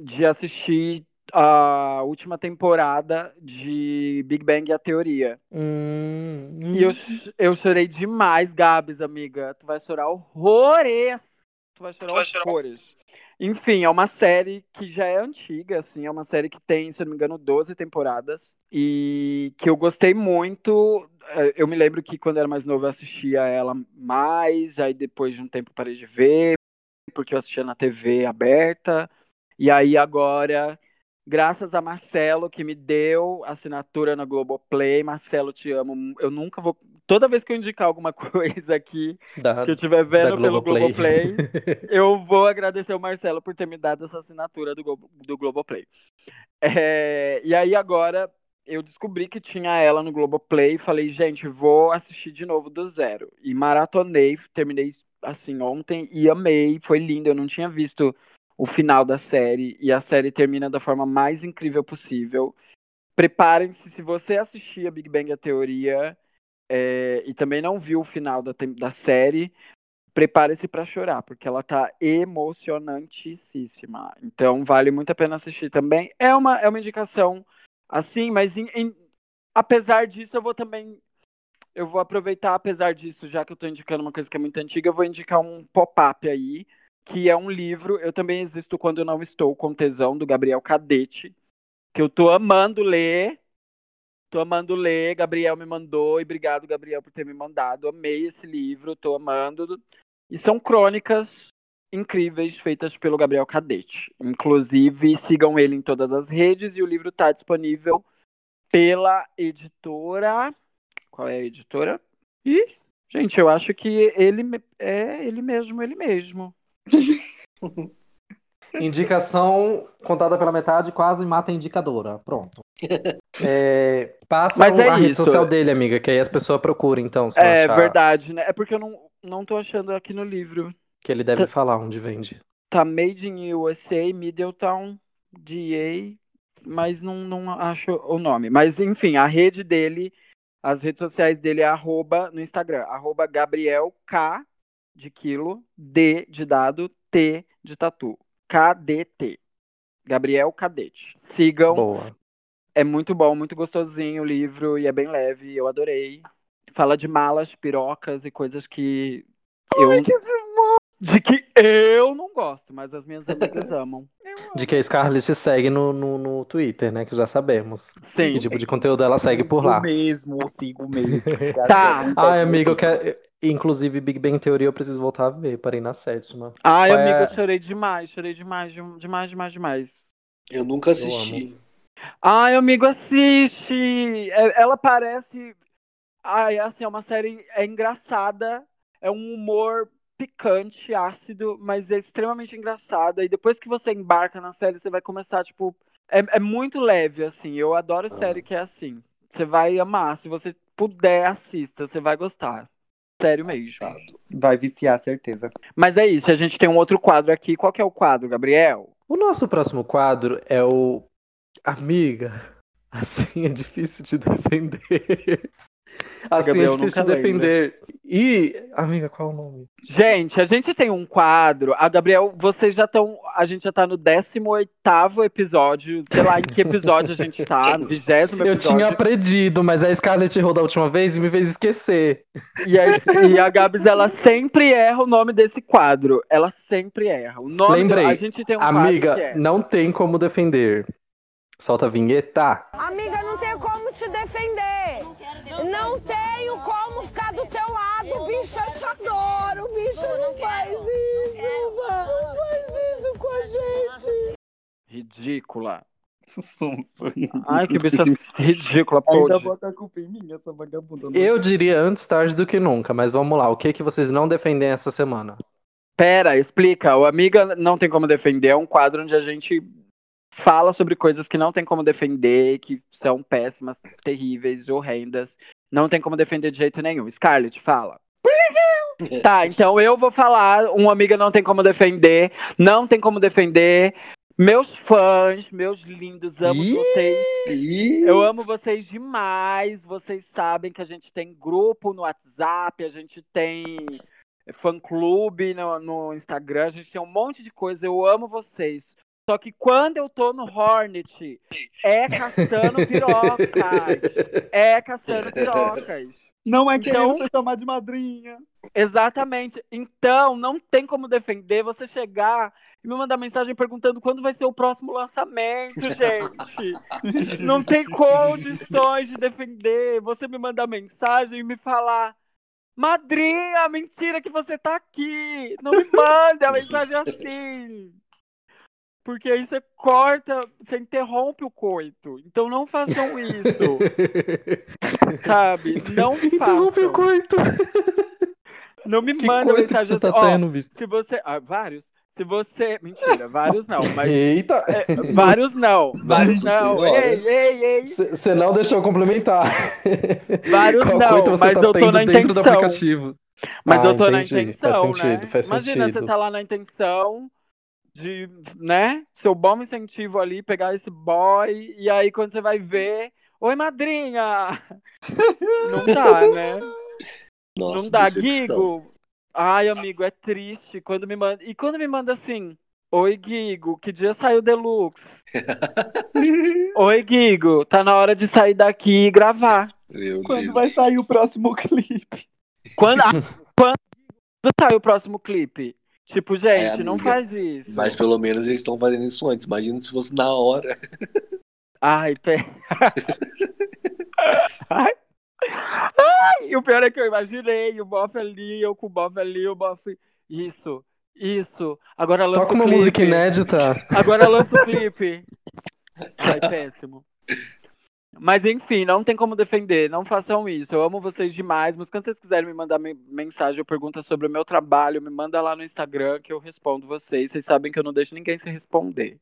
Speaker 3: de assistir a última temporada de Big Bang e a Teoria.
Speaker 2: Hum,
Speaker 3: E eu, ch- eu chorei demais, Gabs, amiga. Tu vai chorar horrores. Tu vai chorar horrores. Enfim, é uma série que já é antiga, assim, é uma série que tem, se não me engano, 12 temporadas. E que eu gostei muito. Eh, Eu me lembro que quando era mais novo eu assistia ela mais, aí depois de um tempo parei de ver, porque eu assistia na TV aberta. E aí agora, graças a Marcelo, que me deu assinatura na Globoplay. Marcelo, te amo. Eu nunca vou. Toda vez que eu indicar alguma coisa aqui,
Speaker 2: da,
Speaker 3: que eu estiver vendo pelo
Speaker 2: Globoplay.
Speaker 3: Globoplay, eu vou agradecer o Marcelo por ter me dado essa assinatura do, Glo- do Globoplay. É, e aí agora eu descobri que tinha ela no Globoplay e falei, gente, vou assistir de novo do zero. E maratonei, terminei assim ontem e amei, foi lindo. Eu não tinha visto o final da série e a série termina da forma mais incrível possível. Preparem-se, se você assistir a Big Bang a Teoria é, e também não viu o final da, da série, prepare-se para chorar, porque ela tá emocionantíssima. Então vale muito a pena assistir também. É uma, é uma indicação assim, mas em- em- apesar disso, eu vou também. Eu vou aproveitar, apesar disso, já que eu tô indicando uma coisa que é muito antiga, eu vou indicar um pop-up aí, que é um livro. Eu também existo quando eu não estou com tesão, do Gabriel Cadete, que eu tô amando ler. Tô amando ler, Gabriel me mandou, e obrigado, Gabriel, por ter me mandado. Amei esse livro, tô amando. E são crônicas incríveis feitas pelo Gabriel Cadete. Inclusive, sigam ele em todas as redes e o livro está disponível pela editora. Qual é a editora? Ih, gente, eu acho que ele é ele mesmo, ele mesmo.
Speaker 2: Indicação contada pela metade, quase mata a indicadora. Pronto. É, passa
Speaker 3: Mas é
Speaker 2: a rede social dele, amiga, que aí as pessoas procuram, então,
Speaker 3: É
Speaker 2: achar
Speaker 3: verdade, né? É porque eu não, não tô achando aqui no livro.
Speaker 2: que ele deve falar onde vende.
Speaker 3: Tá Made in USA, Middletown, DA, mas não, não acho o nome. Mas enfim, a rede dele, as redes sociais dele é arroba no Instagram, arroba Gabriel K de quilo, D de dado, T de tatu. KDT. Gabriel Cadete. Sigam,
Speaker 2: Boa.
Speaker 3: É muito bom, muito gostosinho o livro e é bem leve, eu adorei. Fala de malas, pirocas e coisas que eu de que eu não gosto, mas as minhas amigas amam.
Speaker 2: De que a Scarlett te segue no, no, no Twitter, né? Que já sabemos.
Speaker 3: Sim.
Speaker 2: Que tipo de conteúdo ela segue por lá.
Speaker 1: Sigo mesmo, eu sigo mesmo.
Speaker 3: Tá.
Speaker 2: Ai, amigo, eu quero. Inclusive, Big Bang Theory eu preciso voltar a ver. Parei na sétima.
Speaker 3: Ai,
Speaker 2: Qual é
Speaker 3: amiga, eu chorei demais, chorei demais, dem- demais, demais, demais.
Speaker 4: Eu nunca assisti.
Speaker 3: Ai, amigo, assiste! É- Ela parece. Ai, assim, é uma série. É engraçada, é um humor picante, ácido, mas é extremamente engraçada. E depois que você embarca na série, você vai começar, tipo. É, é muito leve, assim. Eu adoro
Speaker 4: Ah.
Speaker 3: série que é assim. Você vai amar. Se você puder, assista. Você vai gostar. Sério mesmo.
Speaker 4: Tá.
Speaker 1: Vai viciar, certeza.
Speaker 3: Mas é isso, a gente tem um outro quadro aqui. Qual que é o quadro, Gabriel?
Speaker 2: O nosso próximo quadro é o. Amiga, assim é difícil de defender. Assim
Speaker 3: Gabriel
Speaker 2: é difícil de
Speaker 3: lembra.
Speaker 2: defender. E. Amiga, qual é o nome?
Speaker 3: Gente, a gente tem um quadro. A Gabriel, vocês já estão. A gente já tá no 18 episódio. Sei lá em que episódio a gente tá. No 20 episódio.
Speaker 2: Eu tinha aprendido, mas a Scarlett errou da última vez e me fez esquecer.
Speaker 3: E, a, e a Gabs, ela sempre erra o nome desse quadro. Ela sempre erra. O nome
Speaker 2: Lembrei.
Speaker 3: do- a gente tem um
Speaker 2: Amiga,
Speaker 3: é.
Speaker 2: não tem como defender. Solta a vinheta.
Speaker 5: Amiga, não tenho como te defender. Não tenho como ficar do teu lado, bicho. Eu te adoro, bicho. Não faz isso. Não faz isso com a gente.
Speaker 3: Ridícula. Ai, que bicha ridícula,
Speaker 1: Ainda
Speaker 3: pode.
Speaker 1: bota a culpa em mim, essa vagabunda.
Speaker 2: Eu diria antes tarde do que nunca, mas vamos lá. O que que vocês não defendem essa semana?
Speaker 3: Pera, explica. O Amiga Não Tem Como Defender é um quadro onde a gente fala sobre coisas que não tem como defender, que são péssimas, terríveis, horrendas. Não tem como defender de jeito nenhum. Scarlett, fala. Tá, então eu vou falar. Uma amiga não tem como defender. Não tem como defender. Meus fãs, meus lindos, amo
Speaker 2: Ih!
Speaker 3: vocês.
Speaker 4: Ih,
Speaker 3: Eu amo vocês demais. Vocês sabem que a gente tem grupo no WhatsApp, a gente tem fã-clube no, no Instagram, a gente tem um monte de coisa. Eu amo vocês. Só que quando eu tô no Hornet, é caçando pirocas. É caçando pirocas.
Speaker 1: Não é querendo
Speaker 3: Então-
Speaker 1: você chamar de madrinha.
Speaker 3: Exatamente. Então, não tem como defender você chegar e me mandar mensagem perguntando quando vai ser o próximo lançamento, gente. Não tem condições de defender. Você me mandar mensagem e me falar. Madrinha, mentira que você tá aqui. Não me manda a mensagem assim. Porque aí você corta, você interrompe o coito. Então não façam isso, sabe? Não
Speaker 2: Interrompe o
Speaker 3: façam.
Speaker 2: coito.
Speaker 3: Não me
Speaker 2: Que
Speaker 3: manda
Speaker 2: coito que
Speaker 3: mensagem
Speaker 2: você tá
Speaker 3: assim.
Speaker 2: Tendo, bicho?
Speaker 3: se você. Ah, vários. Se você. Mentira, vários não, mas.
Speaker 2: Eita!
Speaker 3: é, vários não. Vários não.
Speaker 4: Senhora.
Speaker 3: Ei, ei, ei.
Speaker 2: Você não deixou eu complementar.
Speaker 3: Vários
Speaker 2: Qual
Speaker 3: não,
Speaker 2: coito você
Speaker 3: mas
Speaker 2: tá
Speaker 3: eu tô
Speaker 2: tendo
Speaker 3: na
Speaker 2: dentro do
Speaker 3: intenção.
Speaker 2: aplicativo?
Speaker 3: Mas
Speaker 2: Ah,
Speaker 3: eu tô na
Speaker 2: entendi.
Speaker 3: intenção,
Speaker 2: Faz sentido,
Speaker 3: né?
Speaker 2: faz
Speaker 3: Imagina,
Speaker 2: sentido.
Speaker 3: você tá lá na intenção de, né? Seu bom incentivo ali, pegar esse boy, e aí quando você vai ver. Oi, madrinha! Não dá, né?
Speaker 4: nossa,
Speaker 3: não dá,
Speaker 4: decepção.
Speaker 3: Guigo. Ai, amigo, é triste. Quando me manda... E quando me manda assim, Oi, Guigo, que dia saiu o Deluxe? Oi, Guigo, tá na hora de sair daqui e gravar.
Speaker 4: Meu
Speaker 1: Quando
Speaker 4: Deus.
Speaker 1: vai sair o próximo clipe?
Speaker 3: Quando, ah, quando sai o próximo clipe? Tipo, gente,
Speaker 4: É,
Speaker 3: não faz isso.
Speaker 4: Mas pelo menos eles estão fazendo isso antes. Imagina se fosse na hora.
Speaker 3: Ai, pé. Ai. Ai, e o pior é que eu imaginei o Boff ali, eu com o Boff ali, o Boff. Isso, isso. Agora lança
Speaker 2: Toca
Speaker 3: o
Speaker 2: uma
Speaker 3: clipe.
Speaker 2: música inédita.
Speaker 3: Agora lança o clipe. Ai, péssimo. Mas enfim, não tem como defender. Não façam isso. Eu amo vocês demais. Mas quando vocês quiserem me mandar me- mensagem ou pergunta sobre o meu trabalho, me manda lá no Instagram que eu respondo vocês. Vocês sabem que eu não deixo ninguém se responder.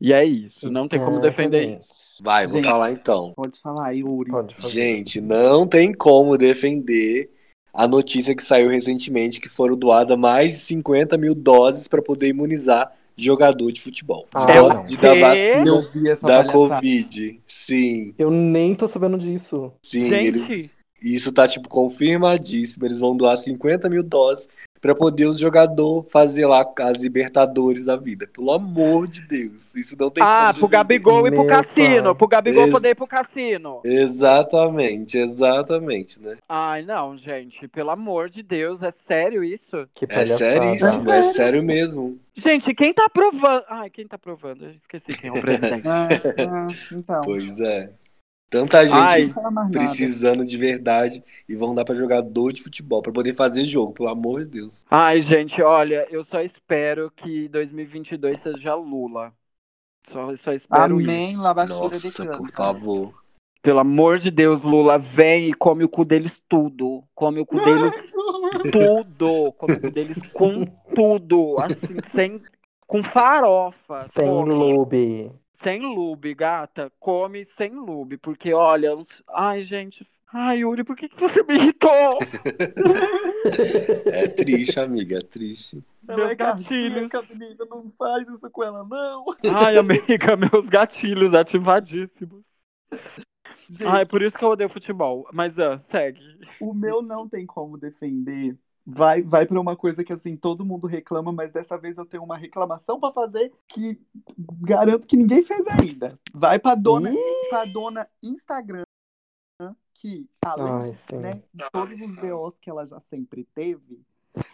Speaker 3: E é isso. Não tem como defender isso.
Speaker 4: Vai, vou
Speaker 1: Gente.
Speaker 4: falar então.
Speaker 1: Pode falar, Yuri.
Speaker 2: Pode fazer.
Speaker 4: Gente, não tem como defender a notícia que saiu recentemente que foram doadas mais de 50 mil doses para poder imunizar jogador de futebol.
Speaker 2: Ah,
Speaker 4: de, da- de da
Speaker 3: Quê?
Speaker 4: vacina
Speaker 1: Eu vi essa
Speaker 4: da
Speaker 1: palhaçada.
Speaker 4: Covid. Sim,
Speaker 2: Eu nem tô sabendo disso.
Speaker 4: sim.
Speaker 3: Gente,
Speaker 4: Eles, isso tá, tipo, confirmadíssimo. Eles vão doar 50 mil doses para poder os jogadores fazer lá as Libertadores da vida. Pelo amor de Deus. Isso não tem
Speaker 3: ah, pro. Gabigol e pro Cassino.
Speaker 2: pai.
Speaker 3: Pro Gabigol
Speaker 4: Ex-
Speaker 3: poder ir pro Cassino.
Speaker 4: Exatamente, exatamente, né?
Speaker 3: Ai, não, gente. Pelo amor de Deus, é sério isso?
Speaker 2: Que
Speaker 4: É seríssimo, é sério mesmo.
Speaker 3: Gente, quem tá aprovando? Ai, quem tá aprovando? Eu esqueci quem é o presidente.
Speaker 1: Ah, ah, então.
Speaker 4: Pois é. Tanta gente
Speaker 3: Ai.
Speaker 4: Precisando de verdade e vão dar pra jogador de futebol pra poder fazer jogo, pelo amor de Deus.
Speaker 3: Ai, gente, olha, eu só espero que 2022 seja Lula. Só, só espero isso.
Speaker 1: Amém, lavadeira de
Speaker 4: Nossa, por favor.
Speaker 3: Pelo amor de Deus, Lula, vem e come o cu deles tudo. Come o cu deles tudo. Come o cu deles com tudo. Assim, sem. Com farofa.
Speaker 2: Sem
Speaker 3: come.
Speaker 2: lube.
Speaker 3: Sem lube, gata. Come sem lube. Porque, olha. uns- Ai, gente. Ai, Yuri, por que, que você me irritou?
Speaker 4: É triste, amiga, é triste.
Speaker 1: Ela
Speaker 3: Meus
Speaker 1: é
Speaker 3: gatilhos.
Speaker 1: menina, não faz isso com ela, não.
Speaker 3: Ai, amiga, meus gatilhos ativadíssimos.
Speaker 1: Gente,
Speaker 3: Ai, por isso que eu odeio futebol. Mas, ah, segue.
Speaker 1: o meu não tem como defender. Vai, vai para uma coisa que assim todo mundo reclama, mas dessa vez eu tenho uma reclamação para fazer que garanto que ninguém fez ainda. Vai para dona, para dona Instagram, que além de, né, todos os BOs que ela já sempre teve,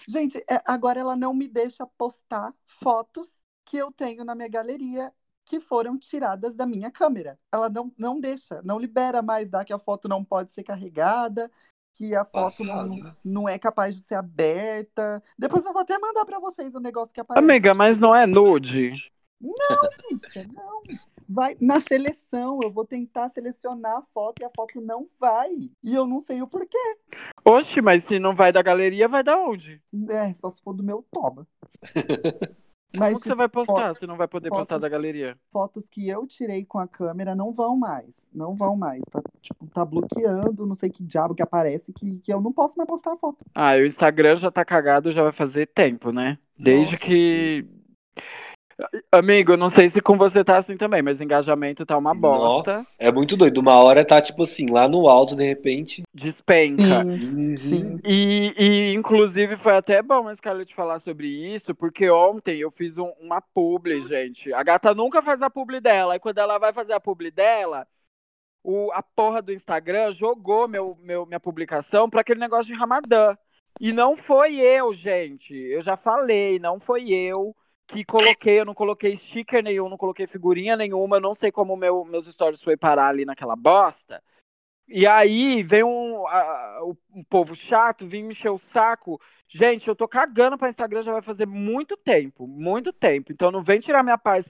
Speaker 1: gente, é, agora ela não me deixa postar fotos que eu tenho na minha galeria que foram tiradas da minha câmera. Ela não, não deixa, não libera mais, dá que a foto não pode ser carregada, que a foto não, não é capaz de ser aberta. Depois eu vou até mandar pra vocês o negócio que aparece.
Speaker 3: Amiga, mas não é nude?
Speaker 1: Isso, não. Vai na seleção, eu vou tentar selecionar a foto e a foto não vai. E eu não sei o porquê.
Speaker 3: Oxe, mas se não vai da galeria, vai da onde?
Speaker 1: É, só se for do meu toma.
Speaker 3: Como
Speaker 1: Mas
Speaker 3: que você vai postar se não vai poder postar
Speaker 1: fotos-
Speaker 3: da galeria?
Speaker 1: fotos que eu tirei com a câmera não vão mais. Não vão mais. Tá, tipo, tá bloqueando, não sei que diabo que aparece, que, que eu não posso mais postar a foto.
Speaker 3: Ah, o Instagram já tá cagado, já vai fazer tempo, né? Desde
Speaker 4: Nossa,
Speaker 3: que. Amigo, eu não sei se com você tá assim também, mas engajamento tá uma bosta.
Speaker 4: Nossa, é muito doido. Uma hora tá, tipo assim, lá no alto, de repente.
Speaker 3: Despenca.
Speaker 4: Uhum.
Speaker 1: Sim.
Speaker 3: E, e, inclusive, foi até bom a Scarlett falar sobre isso, porque ontem eu fiz um- uma publi, gente. A gata nunca faz a publi dela, e quando ela vai fazer a publi dela, o, a porra do Instagram jogou meu, meu, minha publicação pra aquele negócio de Ramadã. E não foi eu, gente. Eu já falei, não foi eu que coloquei, eu não coloquei sticker nenhum, não coloquei figurinha nenhuma, eu não sei como meu, meus stories foi parar ali naquela bosta. E aí vem um, o- um povo chato, vem me encher o saco. Gente, eu tô cagando pra Instagram já vai fazer muito tempo, muito tempo. Então não vem tirar minha paz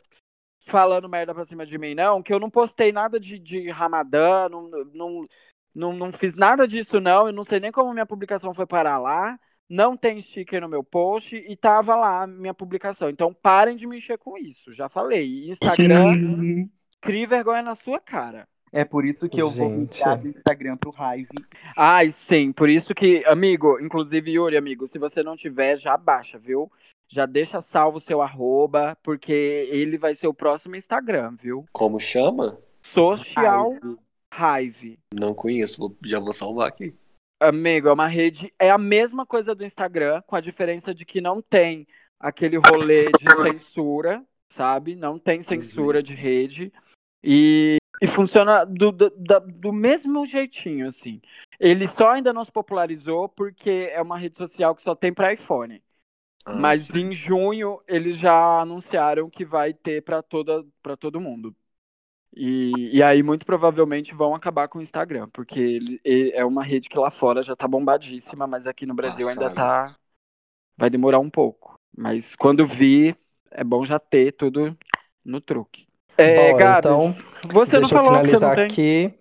Speaker 3: falando merda pra cima de mim, não, que eu não postei nada de, de Ramadã, não, não, não, não fiz nada disso, não. Eu não sei nem como minha publicação foi parar lá. Não tem sticker no meu post e tava lá a minha publicação. Então parem de me encher com isso. Já falei. Instagram, crie vergonha na sua cara.
Speaker 1: É por isso que eu vou
Speaker 2: Gente.
Speaker 1: migrar do Instagram pro Hive.
Speaker 3: Ai, sim, por isso que, amigo, inclusive, Yuri, amigo, se você não tiver, já baixa, viu? Já deixa salvo o seu arroba, porque ele vai ser o próximo Instagram, viu?
Speaker 4: Como chama?
Speaker 3: Social
Speaker 1: Hive.
Speaker 3: Hive.
Speaker 4: Não conheço, vou- já vou salvar aqui.
Speaker 3: Amigo, é uma rede, é a mesma coisa do Instagram, com a diferença de que não tem aquele rolê de censura, sabe? Não tem censura de rede. E, e funciona do, do, do mesmo jeitinho, assim. Ele só ainda não se popularizou porque é uma rede social que só tem para iPhone.
Speaker 4: Ah,
Speaker 3: Mas
Speaker 4: sim.
Speaker 3: em junho eles já anunciaram que vai ter para todo mundo. E, e aí muito provavelmente vão acabar com o Instagram, porque ele, ele é uma rede que lá fora já tá bombadíssima, mas aqui no Brasil ainda
Speaker 4: Passada.
Speaker 3: tá vai demorar um pouco. Mas quando vir, é bom já ter tudo no truque. É,
Speaker 2: Bora,
Speaker 3: Gabs,
Speaker 2: então,
Speaker 3: você não falou que você não
Speaker 2: finalizar
Speaker 3: tem.
Speaker 2: aqui.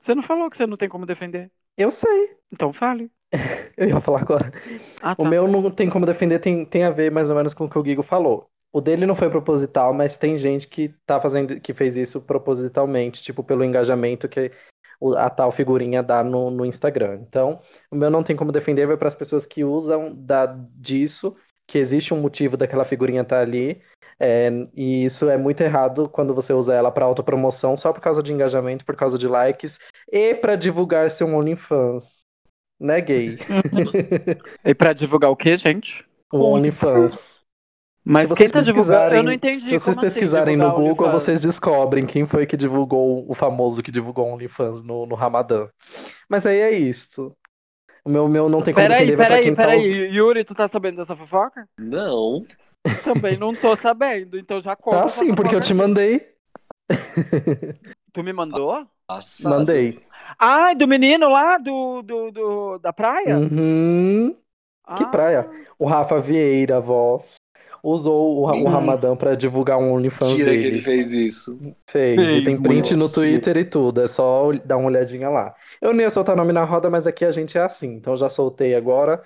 Speaker 3: Você não falou que você não tem como defender.
Speaker 2: Eu sei.
Speaker 3: Então fale.
Speaker 2: Eu ia falar agora.
Speaker 3: Ah,
Speaker 2: O
Speaker 3: tá.
Speaker 2: meu não tem como defender, tem, tem a ver mais ou menos com o que o Guigo falou. O dele não foi proposital, mas tem gente que tá fazendo, que fez isso propositalmente, tipo pelo engajamento que a tal figurinha dá no, no Instagram. Então, o meu não tem como defender, vai para as pessoas que usam da, disso, que existe um motivo daquela figurinha estar ali, é, e isso é muito errado quando você usa ela para autopromoção só por causa de engajamento, por causa de likes e para divulgar seu OnlyFans. Né, gay?
Speaker 3: E pra divulgar o quê, gente?
Speaker 2: O OnlyFans.
Speaker 3: Mas
Speaker 2: Se
Speaker 3: quem
Speaker 2: vocês
Speaker 3: tá divulgando? Eu não
Speaker 2: pesquisarem-
Speaker 3: entendi.
Speaker 2: Se vocês
Speaker 3: como assim,
Speaker 2: pesquisarem no Google,
Speaker 3: OnlyFans?
Speaker 2: vocês descobrem quem foi que divulgou o famoso que divulgou OnlyFans no, no Ramadã. Mas aí é isto. O meu, meu não tem como
Speaker 3: Peraí,
Speaker 2: defender, vai pra
Speaker 3: peraí,
Speaker 2: quem tá
Speaker 3: peraí. Yuri, tu tá sabendo dessa fofoca?
Speaker 4: Não.
Speaker 3: Também não tô sabendo, então já conta.
Speaker 2: Tá sim, porque eu te mandei.
Speaker 3: Tu me mandou?
Speaker 4: Passado.
Speaker 2: Mandei.
Speaker 3: Ai, do menino lá do, do, do- da praia?
Speaker 2: Uhum. Que
Speaker 3: Ah,
Speaker 2: praia? O Rafa Vieira, voz, usou o, o
Speaker 4: Hum.
Speaker 2: Ramadã pra divulgar um OnlyFans
Speaker 4: Mentira que
Speaker 2: dele.
Speaker 4: ele fez isso.
Speaker 2: Fez, e
Speaker 3: Fez,
Speaker 2: tem print no
Speaker 4: moço.
Speaker 2: Twitter e tudo, é só dar uma olhadinha lá. Eu nem ia soltar nome na roda, mas aqui a gente é assim, então já soltei agora.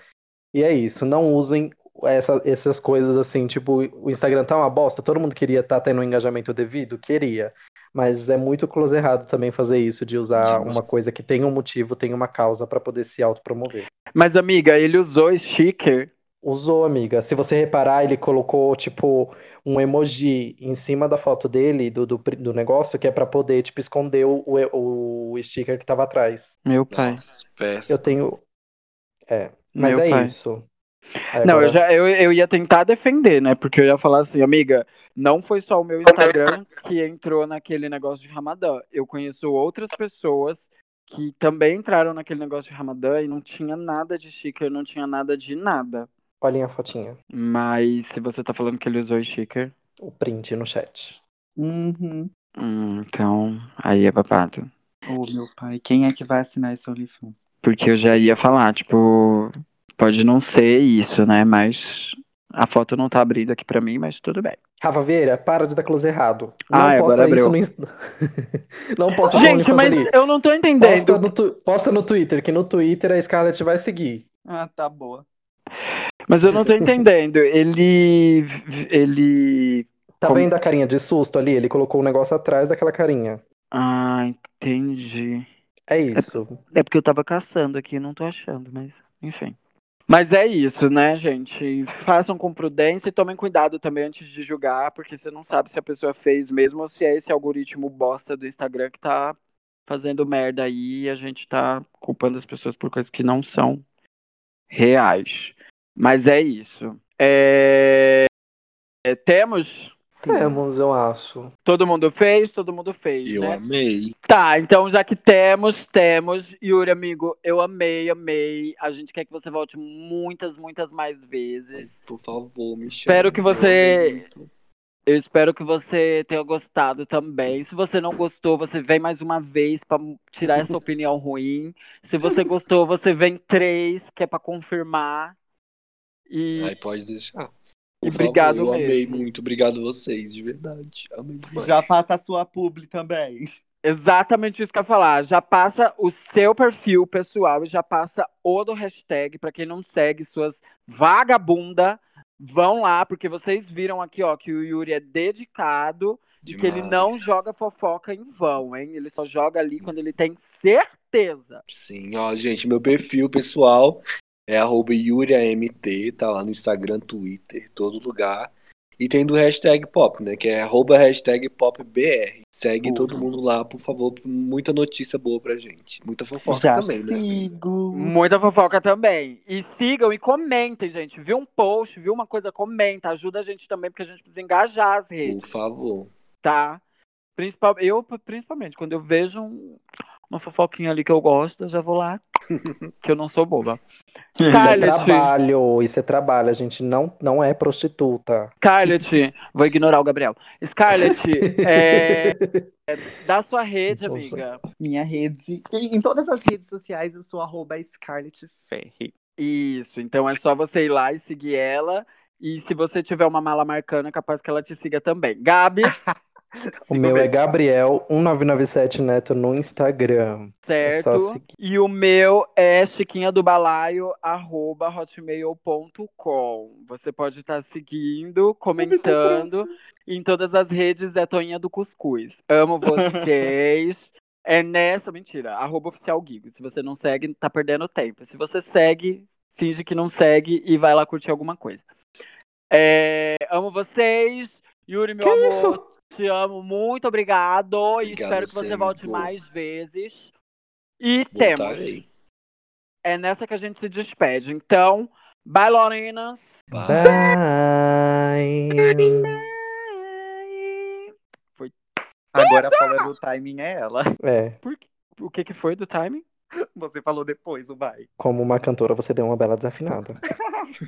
Speaker 2: E é isso, não usem essa- essas coisas assim, tipo, o Instagram tá uma bosta, todo mundo queria estar tendo um engajamento devido? Queria. Mas é muito close errado também fazer isso, de usar
Speaker 4: Demais.
Speaker 2: uma coisa que tem um motivo, tem uma causa pra poder se autopromover.
Speaker 3: Mas, amiga, ele usou sticker.
Speaker 2: Usou, amiga. Se você reparar, ele colocou, tipo, um emoji em cima da foto dele, do, do, pri- do negócio, que é pra poder, tipo, esconder o, o, o sticker que tava atrás.
Speaker 3: Meu pai.
Speaker 4: Nossa, péssimo.
Speaker 2: Eu tenho. É, mas
Speaker 3: Meu
Speaker 2: é
Speaker 3: pai.
Speaker 2: isso. Aí
Speaker 3: Não,
Speaker 2: agora-
Speaker 3: eu, já, eu, eu ia tentar defender, né? Porque eu ia falar assim, amiga, não foi só o meu Instagram que entrou naquele negócio de Ramadã. Eu conheço outras pessoas que também entraram naquele negócio de Ramadã e não tinha nada de sticker, não tinha nada de nada.
Speaker 2: Olhem a fotinha.
Speaker 3: Mas se você tá falando que ele usou sticker.
Speaker 2: o print no chat.
Speaker 1: Uhum.
Speaker 3: Hum, então, aí é babado.
Speaker 1: Ô, meu pai, quem é que vai assinar esse OnlyFans?
Speaker 3: Porque eu já ia falar, tipo, pode não ser isso, né? Mas a foto não tá abrindo aqui pra mim, mas tudo bem.
Speaker 2: Rafa Vieira, para de dar close errado. Não
Speaker 3: Ah,
Speaker 2: posta
Speaker 3: agora
Speaker 2: isso
Speaker 3: abriu.
Speaker 2: no Insta. Não posta no
Speaker 3: Gente, mas
Speaker 2: ali.
Speaker 3: eu não tô
Speaker 2: Posta
Speaker 3: entendendo.
Speaker 2: no, tu- posta no Twitter, que no Twitter a Scarlett vai seguir.
Speaker 1: Ah, tá boa.
Speaker 3: Mas eu não tô entendendo. Ele. Ele.
Speaker 2: Tá
Speaker 3: Como-
Speaker 2: vendo a carinha de susto ali? Ele colocou o negócio atrás daquela carinha.
Speaker 3: Ah, entendi.
Speaker 2: É isso.
Speaker 3: É porque eu tava caçando aqui, não tô achando, mas enfim. Mas é isso, né, gente? Façam com prudência e tomem cuidado também antes de julgar, porque você não sabe se a pessoa fez mesmo ou se é esse algoritmo bosta do Instagram que tá fazendo merda aí e a gente tá culpando as pessoas por coisas que não são reais. Mas é isso. É... é, Temos?
Speaker 2: Temos, eu acho.
Speaker 3: Todo mundo fez? Todo mundo fez,
Speaker 4: Eu
Speaker 3: né?
Speaker 4: amei.
Speaker 3: Tá, então já que temos, temos. Yuri, amigo, eu amei, amei. A gente quer que você volte muitas, muitas mais vezes.
Speaker 4: Por favor, me chame.
Speaker 3: Espero que você-. Eu espero que você tenha gostado também. Se você não gostou, você vem mais uma vez pra tirar essa opinião ruim. Se você gostou, você vem três, que é pra confirmar. E
Speaker 4: Ai, pode deixar.
Speaker 3: E
Speaker 4: Por favor,
Speaker 3: obrigado
Speaker 4: eu amei
Speaker 3: mesmo.
Speaker 4: muito. Obrigado vocês, de verdade. Amei demais.
Speaker 1: Já faça a sua publi também.
Speaker 3: exatamente isso que eu ia falar. Já passa o seu perfil pessoal e já passa o do hashtag. Pra quem não segue suas vagabunda, vão lá, porque vocês viram aqui, ó, que o Yuri é dedicado e que ele não joga fofoca em vão, hein? Ele só joga ali quando ele tem certeza.
Speaker 4: Sim, ó, gente, meu perfil pessoal é arroba YuriaMT, tá lá no Instagram, Twitter, todo lugar. E tem do hashtag pop, né? Que é arroba hashtag popBR. Segue
Speaker 1: Boa.
Speaker 4: todo mundo lá, por favor. Muita notícia boa pra gente. Muita fofoca
Speaker 1: Já
Speaker 4: também, né?
Speaker 1: sigo.
Speaker 3: Muita fofoca também. E sigam e comentem, gente. Viu um post, viu uma coisa, comenta. Ajuda a gente também, porque a gente precisa engajar as redes.
Speaker 4: Por favor.
Speaker 3: tá? Principal, eu, principalmente, quando eu vejo um- uma fofoquinha ali que eu gosto, eu já vou lá, que eu não sou boba.
Speaker 2: Isso é
Speaker 3: Scarlett,
Speaker 2: trabalho, isso é trabalho. A gente não, não é prostituta.
Speaker 3: Scarlett, vou ignorar o Gabriel. Scarlett, é, é, dá sua rede, amiga.
Speaker 1: Minha rede. Em em todas as redes sociais eu sou arroba Scarlett Ferri.
Speaker 3: Isso, então é só você ir lá e seguir ela. E se você tiver uma mala marcana, é capaz que ela te siga também. Gabi,
Speaker 2: O meu é
Speaker 1: mesmo.
Speaker 2: Gabriel 1997 Neto no Instagram. É
Speaker 3: certo?
Speaker 2: seguir.
Speaker 3: E o meu é chiquinha do balaio, arroba hotmail.com. Você pode estar seguindo, comentando. Em todas as redes é Toinha do Cuscuz. Amo vocês. é nessa, mentira, arroba oficial Gigo. Se você não segue, tá perdendo tempo. Se você segue, finge que não segue e vai lá curtir alguma coisa. É, amo vocês. Yuri, meu
Speaker 2: Que
Speaker 3: amor,
Speaker 2: isso?
Speaker 3: Te amo. Muito obrigado. e
Speaker 4: Obrigado
Speaker 3: espero que
Speaker 4: você,
Speaker 3: volte
Speaker 4: amigo.
Speaker 3: mais vezes. E temos. É nessa que a gente se despede. Então, bailarinas.
Speaker 4: Bye.
Speaker 2: Bye.
Speaker 3: Foi.
Speaker 1: Agora falando o timing é ela.
Speaker 2: É,
Speaker 3: Por? O que, que foi do timing?
Speaker 1: Você falou depois, o vai.
Speaker 2: como uma cantora, você deu uma bela desafinada.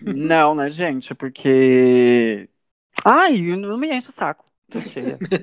Speaker 3: Não, né, gente? Porque. Ai, não me enche o saco. Tô cheia.